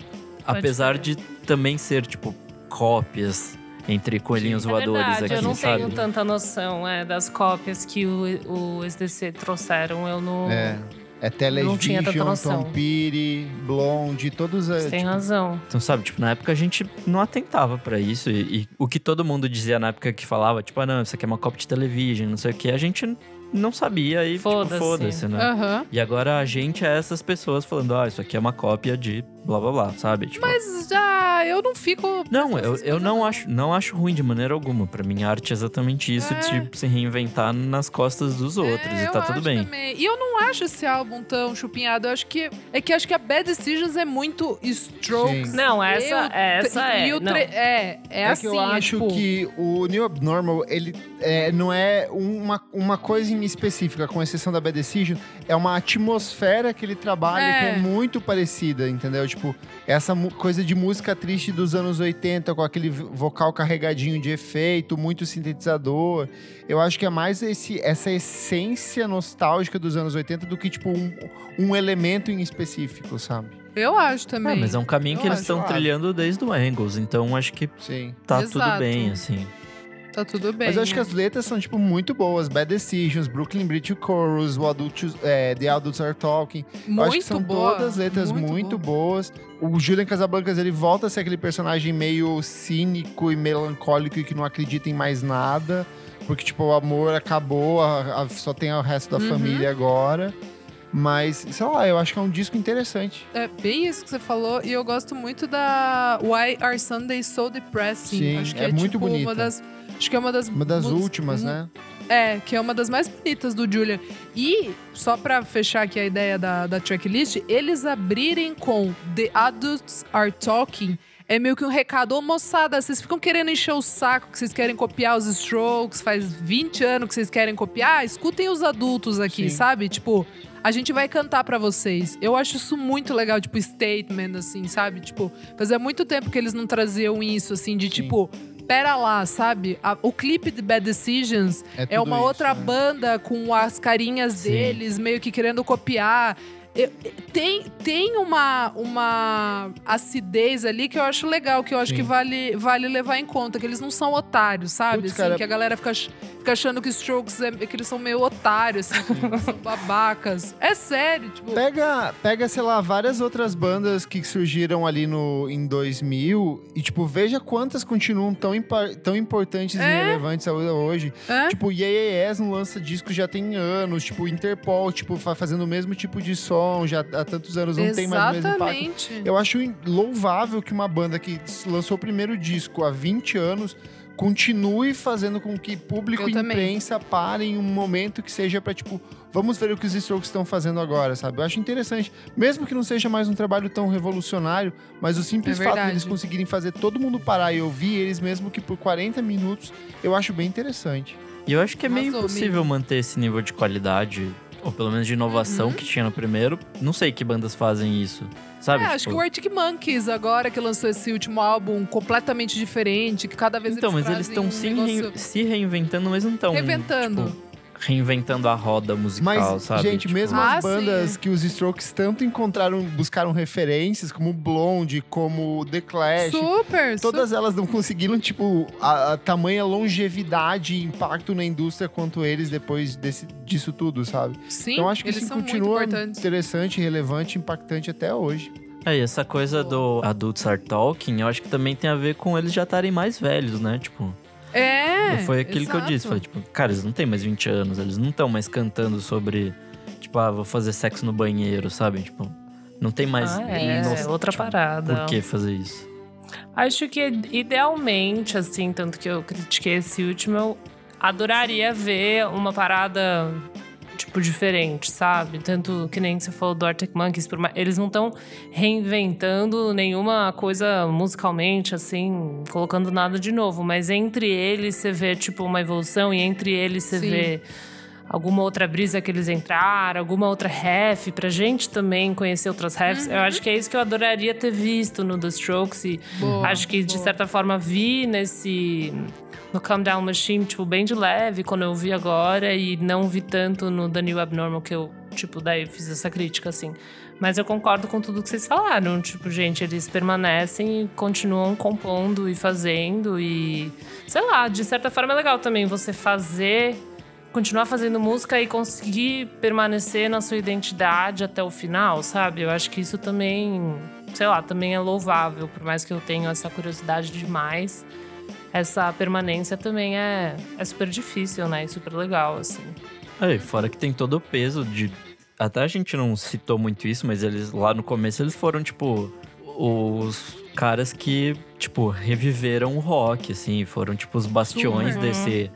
apesar crer. de também ser tipo cópias entre coelhinhos É voadores verdade, aqui, eu não sabe? tenho tanta noção é, das cópias que o, o SDC trouxeram. Eu não. É. É Não tinha tanta Television, noção. Tom Petty, Blonde, todos Você as. tem tipo, razão. Então, sabe, tipo, na época a gente não atentava pra isso. E, e o que todo mundo dizia na época que falava, tipo, ah, não, isso aqui é uma cópia de television, não sei o que, a gente não sabia e, tipo, Foda-se. foda-se, né? Aham. E agora a gente é essas pessoas falando, ah, isso aqui é uma cópia de blá blá blá, sabe? Tipo, Mas já eu não fico. não, eu, eu não acho, não acho ruim de maneira alguma. Pra mim, a arte é exatamente isso, É. de se reinventar nas costas dos outros. É, e eu tá tudo acho bem. também. E eu não acho esse álbum tão chupinhado. Eu acho que. É que acho que a Bad Decisions é muito Strokes. Sim. Não, essa, Eu- essa é. E o tre- É, é, É, assim. que eu acho tipo, que o New Abnormal, ele é, não é uma, uma coisa em específica, com exceção da Bad Decision, é uma atmosfera que ele trabalha É. que é muito parecida, entendeu? Tipo, essa coisa de música triste dos anos 80, com aquele vo- vocal carregadinho de efeito, muito sintetizador. Eu acho que é mais esse, essa essência nostálgica dos anos 80 do que, tipo, um, um elemento em específico, sabe? Eu acho também. É, mas é um caminho que Eu eles acho. estão trilhando desde o Angles, então acho que Sim. tá tudo Exato. bem, assim. Tá tudo bem. Mas eu acho que as letras são, tipo, muito boas. Bad Decisions, Brooklyn Bridge Chorus, o é, The Adults Are Talking. Eu muito acho que são boa, todas letras muito, boa. boas. O Julian Casablancas, ele volta a ser aquele personagem meio cínico e melancólico e que não acredita em mais nada. Porque, tipo, o amor acabou, a- a- só tem o resto da Uhum. família agora. Mas, sei lá, eu acho que é um disco interessante. É bem isso que você falou. E eu gosto muito da Why Are Sundays So Depressing. Sim, acho que é é, muito tipo, bonita. uma das. Acho que é uma das. Uma das últimas, né? É, que é uma das mais bonitas do Julian. E, só pra fechar aqui a ideia da, da tracklist, eles abrirem com The Adults Are Talking é meio que um recado. Ô, moçada, vocês ficam querendo encher o saco que vocês querem copiar os Strokes, faz 20 anos que vocês querem copiar, escutem os adultos aqui, Sim. sabe? Tipo, a gente vai cantar pra vocês. Eu acho isso muito legal, tipo, statement, assim, sabe? Tipo, fazia muito tempo que eles não traziam isso, assim, de tipo, pera lá, sabe? A- o clipe de Bad Decisions é tudo uma isso, outra né? banda com as carinhas Sim. deles, meio que querendo copiar. Eu- tem, tem uma, uma acidez ali que eu acho legal, que eu acho Sim. que vale, vale levar em conta, que eles não são otários, sabe? Putz, Assim, cara- que a galera fica, fica achando que os Strokes é, que eles são meio otários, assim, são babacas. É sério, tipo. Pega, pega, sei lá, várias outras bandas que surgiram ali no, em 2000 e, tipo, veja quantas continuam tão, impa- tão importantes e É. relevantes a- hoje. É? Tipo, Yes não lança disco já tem anos. Tipo, Interpol, tipo, fa- fazendo o mesmo tipo de som já há tantos anos, não tem mais o mesmo impacto. Exatamente. Eu acho louvável que uma banda que lançou o primeiro disco há 20 anos continue fazendo com que público Eu e também. imprensa parem um momento que seja pra, tipo, vamos ver o que os Strokes estão fazendo agora, sabe? Eu acho interessante. Mesmo que não seja mais um trabalho tão revolucionário, mas o simples É fato de eles conseguirem fazer todo mundo parar e ouvir eles, mesmo que por 40 minutos, eu acho bem interessante. E eu acho que é meio impossível manter esse nível de qualidade, ou pelo menos de inovação Uhum. que tinha no primeiro. Não sei que bandas fazem isso, sabe? É, acho que Tipo, o Arctic Monkeys agora que lançou esse último álbum completamente diferente, que cada vez Então, mas eles estão um se, negócio rein- se reinventando, mas não estão. reventando. tipo, reinventando a roda musical, Mas, sabe? gente, Tipo, mesmo Ah, as bandas que os Strokes tanto encontraram, buscaram referências, como Blonde, como The Clash, Super, Todas elas não conseguiram, tipo, a, a tamanha longevidade e impacto na indústria quanto eles depois desse, disso tudo, sabe? super. Sim, então acho que eles isso continua interessante, relevante, impactante até hoje. É, e essa coisa do Adults Are Talking, eu acho que também tem a ver com eles já estarem mais velhos, né? Tipo, É, foi aquilo que eu exato. disse. Tipo, cara, eles não têm mais 20 anos, eles não estão mais cantando sobre, tipo, ah, vou fazer sexo no banheiro, sabe? Tipo, não tem mais. Ah, é, nossa, outra tipo, parada. Por que fazer isso? Acho que idealmente, assim, tanto que eu critiquei esse último, eu adoraria ver uma parada, tipo, diferente, sabe? Tanto que nem você falou do Arctic Monkeys, mais- eles não estão reinventando nenhuma coisa musicalmente, assim, colocando nada de novo. Mas entre eles você vê, tipo, uma evolução e entre eles você Sim. vê alguma outra brisa que eles entraram, alguma outra ref, pra gente também conhecer outras refs. Uhum. Eu acho que é isso que eu adoraria ter visto no The Strokes e Boa, acho que de boa. certa forma vi nesse no Calm Down Machine, tipo, bem de leve quando eu vi agora e não vi tanto no The New Abnormal que eu, tipo, daí fiz essa crítica assim. Mas eu concordo com tudo que vocês falaram. Tipo, gente, eles permanecem e continuam compondo e fazendo. E, sei lá, de certa forma é legal também você fazer, continuar fazendo música e conseguir permanecer na sua identidade até o final, sabe? Eu acho que isso também, sei lá, também é louvável. Por mais que eu tenha essa curiosidade demais, essa permanência também é, é super difícil, né? E super legal, assim. É, e fora que tem todo o peso de. Até a gente não citou muito isso, mas eles lá no começo eles foram, tipo, os caras que, tipo, reviveram o rock, assim, foram, tipo, os bastiões Super. desse,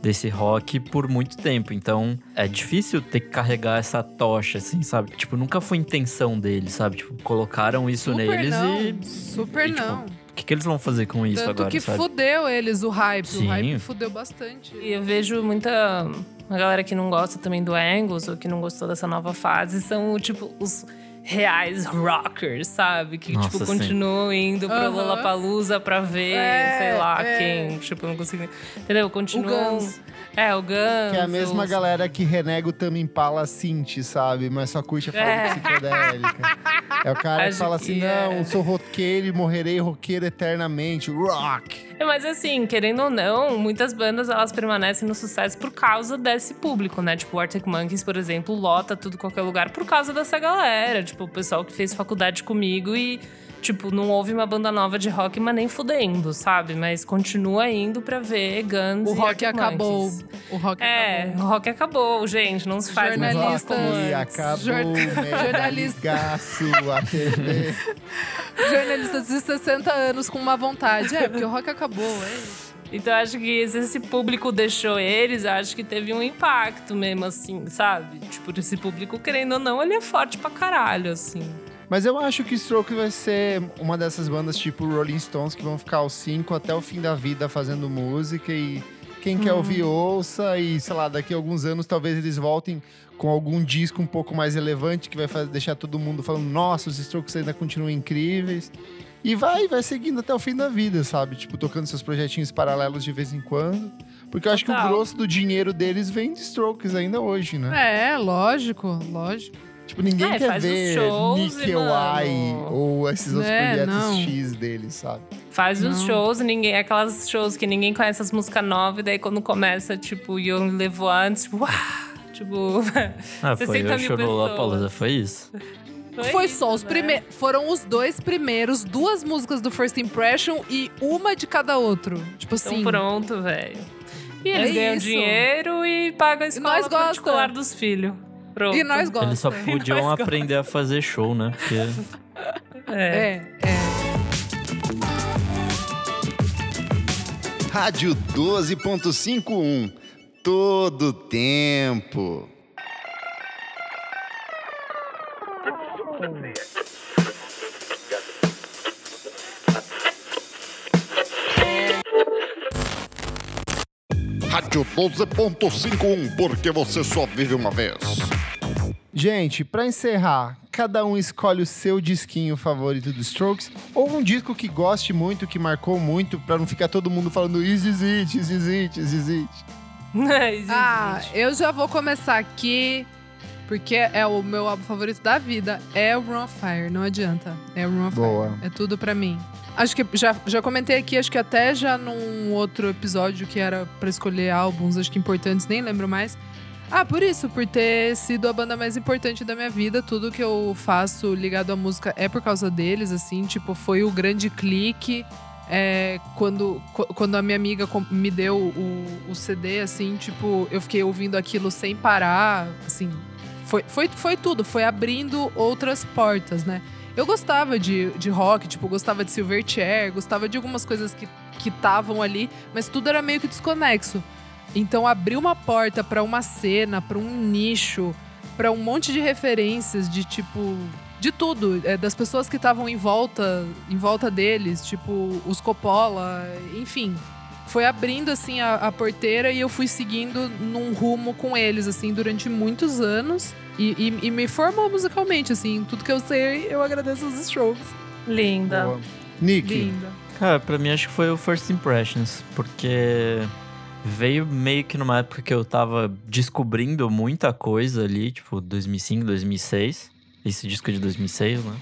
desse rock por muito tempo. Então, é difícil ter que carregar essa tocha, assim, sabe? Tipo, nunca foi intenção deles, sabe? Tipo, colocaram isso Super neles não, e. Super e, tipo, não. O que, que eles vão fazer com isso Tanto agora, que sabe? fudeu eles, o hype. Sim. O hype fudeu bastante. E eu vejo muita. Uma galera que não gosta também do Angles, ou que não gostou dessa nova fase, são, tipo, os reais rockers, sabe? Que, Nossa, tipo, sim. continuam indo pro Aham. Lollapalooza pra ver, É, sei lá, é. quem. Tipo, não consigo... Entendeu? Continuam... É, o Guns. Que é a mesma os- galera que renega o Tame Impala Synth, sabe? Mas só curte a fase É. psicodélica. É o cara que Acho fala assim, que não, é. sou roqueiro e morrerei roqueiro eternamente. Rock! É, Mas assim, querendo ou não, muitas bandas elas permanecem no sucesso por causa desse público, né? Tipo, o Arctic Monkeys, por exemplo, lota tudo qualquer lugar por causa dessa galera. Tipo, o pessoal que fez faculdade comigo e, tipo, não houve uma banda nova de rock, mas nem fudendo, sabe? Mas continua indo pra ver Guns O e rock Arctic acabou. Monkeys. O rock É, acabou. o rock acabou, gente. Não se faz mais Jornalista- E antes. acabou, Jor- né? jornalista. Ligaço, a TV. Jornalistas de 60 anos com uma vontade. É, porque o rock acabou, é isso. Então acho que se esse público deixou eles, acho que teve um impacto mesmo, assim, sabe? Tipo, esse público, querendo ou não, ele é forte pra caralho, assim. Mas eu acho que Stroke vai ser uma dessas bandas tipo Rolling Stones que vão ficar aos cinco até o fim da vida fazendo música e quem quer ouvir ouça e, sei lá, daqui a alguns anos talvez eles voltem com algum disco um pouco mais relevante que vai fazer, deixar todo mundo falando, nossa, os Strokes ainda continuam incríveis. E vai, vai seguindo até o fim da vida, sabe? Tipo, tocando seus projetinhos paralelos de vez em quando. Porque eu acho que o Total. grosso do dinheiro deles vem de Strokes ainda hoje, né? É, lógico, lógico. Tipo, ninguém É, quer os ver shows Nickel Eye ou esses outros É, projetos não. X deles, sabe? Faz os Não. shows, ninguém, aquelas shows que ninguém conhece as músicas novas, e daí quando começa, tipo, You Only Live Once, tipo, uau! Tipo, Ah, foi 60 o mil foi isso. Foi isso, só os né? primeiros. Foram os dois primeiros, duas músicas do First Impression e uma de cada outro. Tipo Então assim. pronto, velho. E eles É ganham isso. dinheiro e pagam a escola gosta. particular dos filhos. Pronto. E nós Eles só gostamos. podiam aprender a fazer show, né? Porque É. É, é. Rádio 12.51. Todo tempo. Rádio 12.51, porque você só vive uma vez. Gente, pra encerrar, cada um escolhe o seu disquinho favorito dos Strokes ou um disco que goste muito, que marcou muito, pra não ficar todo mundo falando Is Is It, Is Is It, Is Is It. Existe. Ah, eu já vou começar aqui, porque é o meu álbum favorito da vida. É o Run of Fire, não adianta. É o Run of Boa. Fire. É tudo pra mim. Acho que já, já comentei aqui, acho que até já num outro episódio que era pra escolher álbuns, acho que importantes, nem lembro mais. Ah, por isso, por ter sido a banda mais importante da minha vida, tudo que eu faço ligado à música é por causa deles, assim, tipo, foi o grande clique. É, quando, qu- quando a minha amiga me deu o, o CD, assim, tipo, eu fiquei ouvindo aquilo sem parar, assim, foi, foi, foi tudo, foi abrindo outras portas, né? Eu gostava de, de rock, tipo, gostava de Silverchair, gostava de algumas coisas que estavam ali, mas tudo era meio que desconexo. Então abriu uma porta pra uma cena, pra um nicho, pra um monte de referências de tipo de tudo, é, das pessoas que estavam em volta, em volta deles, tipo os Coppola, enfim. Foi abrindo assim a, a porteira e eu fui seguindo num rumo com eles assim durante muitos anos e, e- e me formou musicalmente assim, tudo que eu sei, eu agradeço os Strokes. Linda. Boa. Nick, Linda. Cara, pra mim acho que foi o First Impressions, porque veio meio que numa época que eu tava descobrindo muita coisa ali, tipo 2005, 2006. Esse disco é de 2006, né?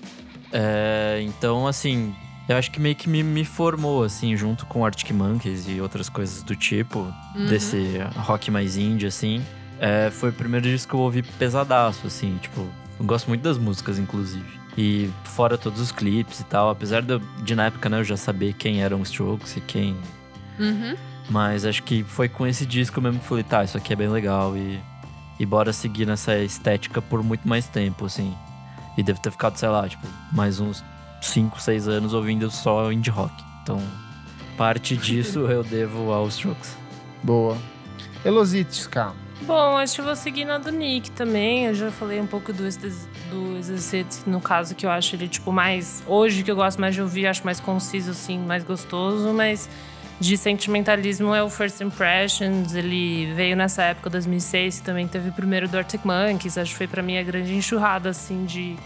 É, então, assim, eu acho que meio que me, me formou, assim, junto com Arctic Monkeys e outras coisas do tipo, Uhum. desse rock mais indie, assim. É, foi o primeiro disco que eu ouvi pesadaço, assim, tipo, eu gosto muito das músicas, inclusive. E fora todos os clipes e tal, apesar de, de na época, né, eu já saber quem eram os Strokes e quem. Uhum. Mas acho que foi com esse disco mesmo que eu falei, tá, isso aqui é bem legal e. E bora seguir nessa estética por muito mais tempo, assim. E devo ter ficado, sei lá, tipo, mais uns 5, 6 anos ouvindo só indie rock. Então, parte disso eu devo aos Strokes. boa. Elositka. Bom, acho que eu vou seguir na do Nick também. Eu já falei um pouco do, do Exercite, no caso, que eu acho ele, tipo, mais. Hoje que eu gosto mais de ouvir, acho mais conciso, assim, mais gostoso, mas de sentimentalismo é o First Impressions. Ele veio nessa época, 2006, que também teve o primeiro do Arctic Monkeys. Acho que foi pra mim a grande enxurrada, assim, de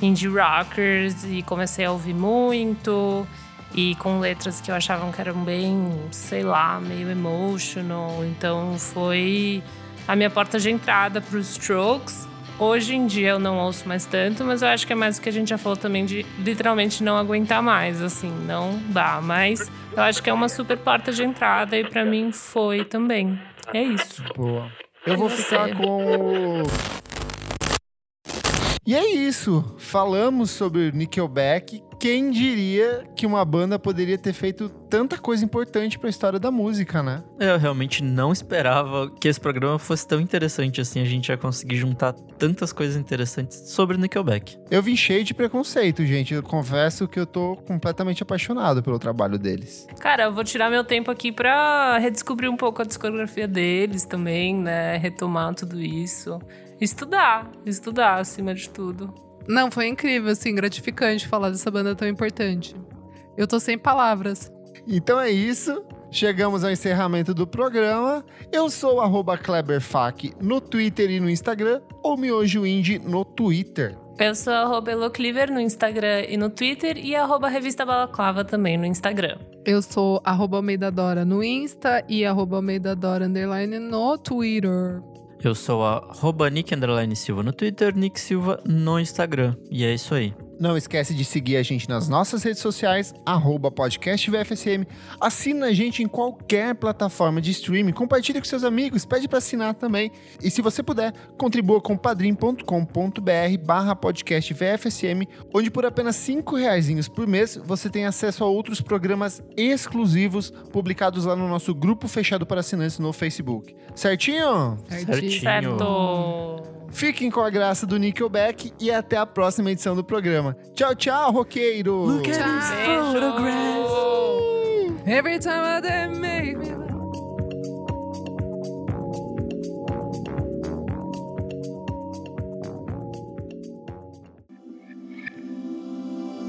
indie rockers e comecei a ouvir muito e com letras que eu achava que eram bem, sei lá, meio emotional. Então foi a minha porta de entrada para os Strokes. Hoje em dia eu não ouço mais tanto, mas eu acho que é mais o que a gente já falou também de literalmente não aguentar mais, assim, não dá. Mas eu acho que é uma super porta de entrada e para mim foi também. É isso. Boa. Eu vou ficar com o. E é isso. Falamos sobre Nickelback. Quem diria que uma banda poderia ter feito tanta coisa importante para a história da música, né? Eu realmente não esperava que esse programa fosse tão interessante assim. A gente ia conseguir juntar tantas coisas interessantes sobre Nickelback. Eu vim cheio de preconceito, gente. Eu confesso que eu tô completamente apaixonado pelo trabalho deles. Cara, eu vou tirar meu tempo aqui pra redescobrir um pouco a discografia deles também, né? Retomar tudo isso. Estudar, estudar acima de tudo. Não, foi incrível, assim, gratificante falar dessa banda tão importante. Eu tô sem palavras. Então é isso. Chegamos ao encerramento do programa. Eu sou o arroba KleberFac no Twitter e no Instagram, ou Miojo Indie no Twitter. Eu sou arroba Elocliver no Instagram e no Twitter e arroba Revista Balaclava também no Instagram. Eu sou arroba Almeida Dora no Insta e arroba Almeida Dora underline no Twitter. Eu sou a Nick Silva no Twitter, Nick Silva no Instagram. E é isso aí. Não esquece de seguir a gente nas nossas redes sociais, arroba podcast VFSM. Assina a gente em qualquer plataforma de streaming, compartilha com seus amigos, pede para assinar também. E se você puder, contribua com padrim.com.br barra podcast VFSM, onde por apenas cinco reaisinhos por mês você tem acesso a outros programas exclusivos publicados lá no nosso grupo fechado para assinantes no Facebook. Certinho? Certinho. Certo. Fiquem com a graça do Nickelback e até a próxima edição do programa. Tchau, tchau, roqueiro! Beijo. Every time they make me.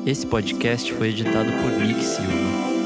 Esse podcast foi editado por Nick Silva.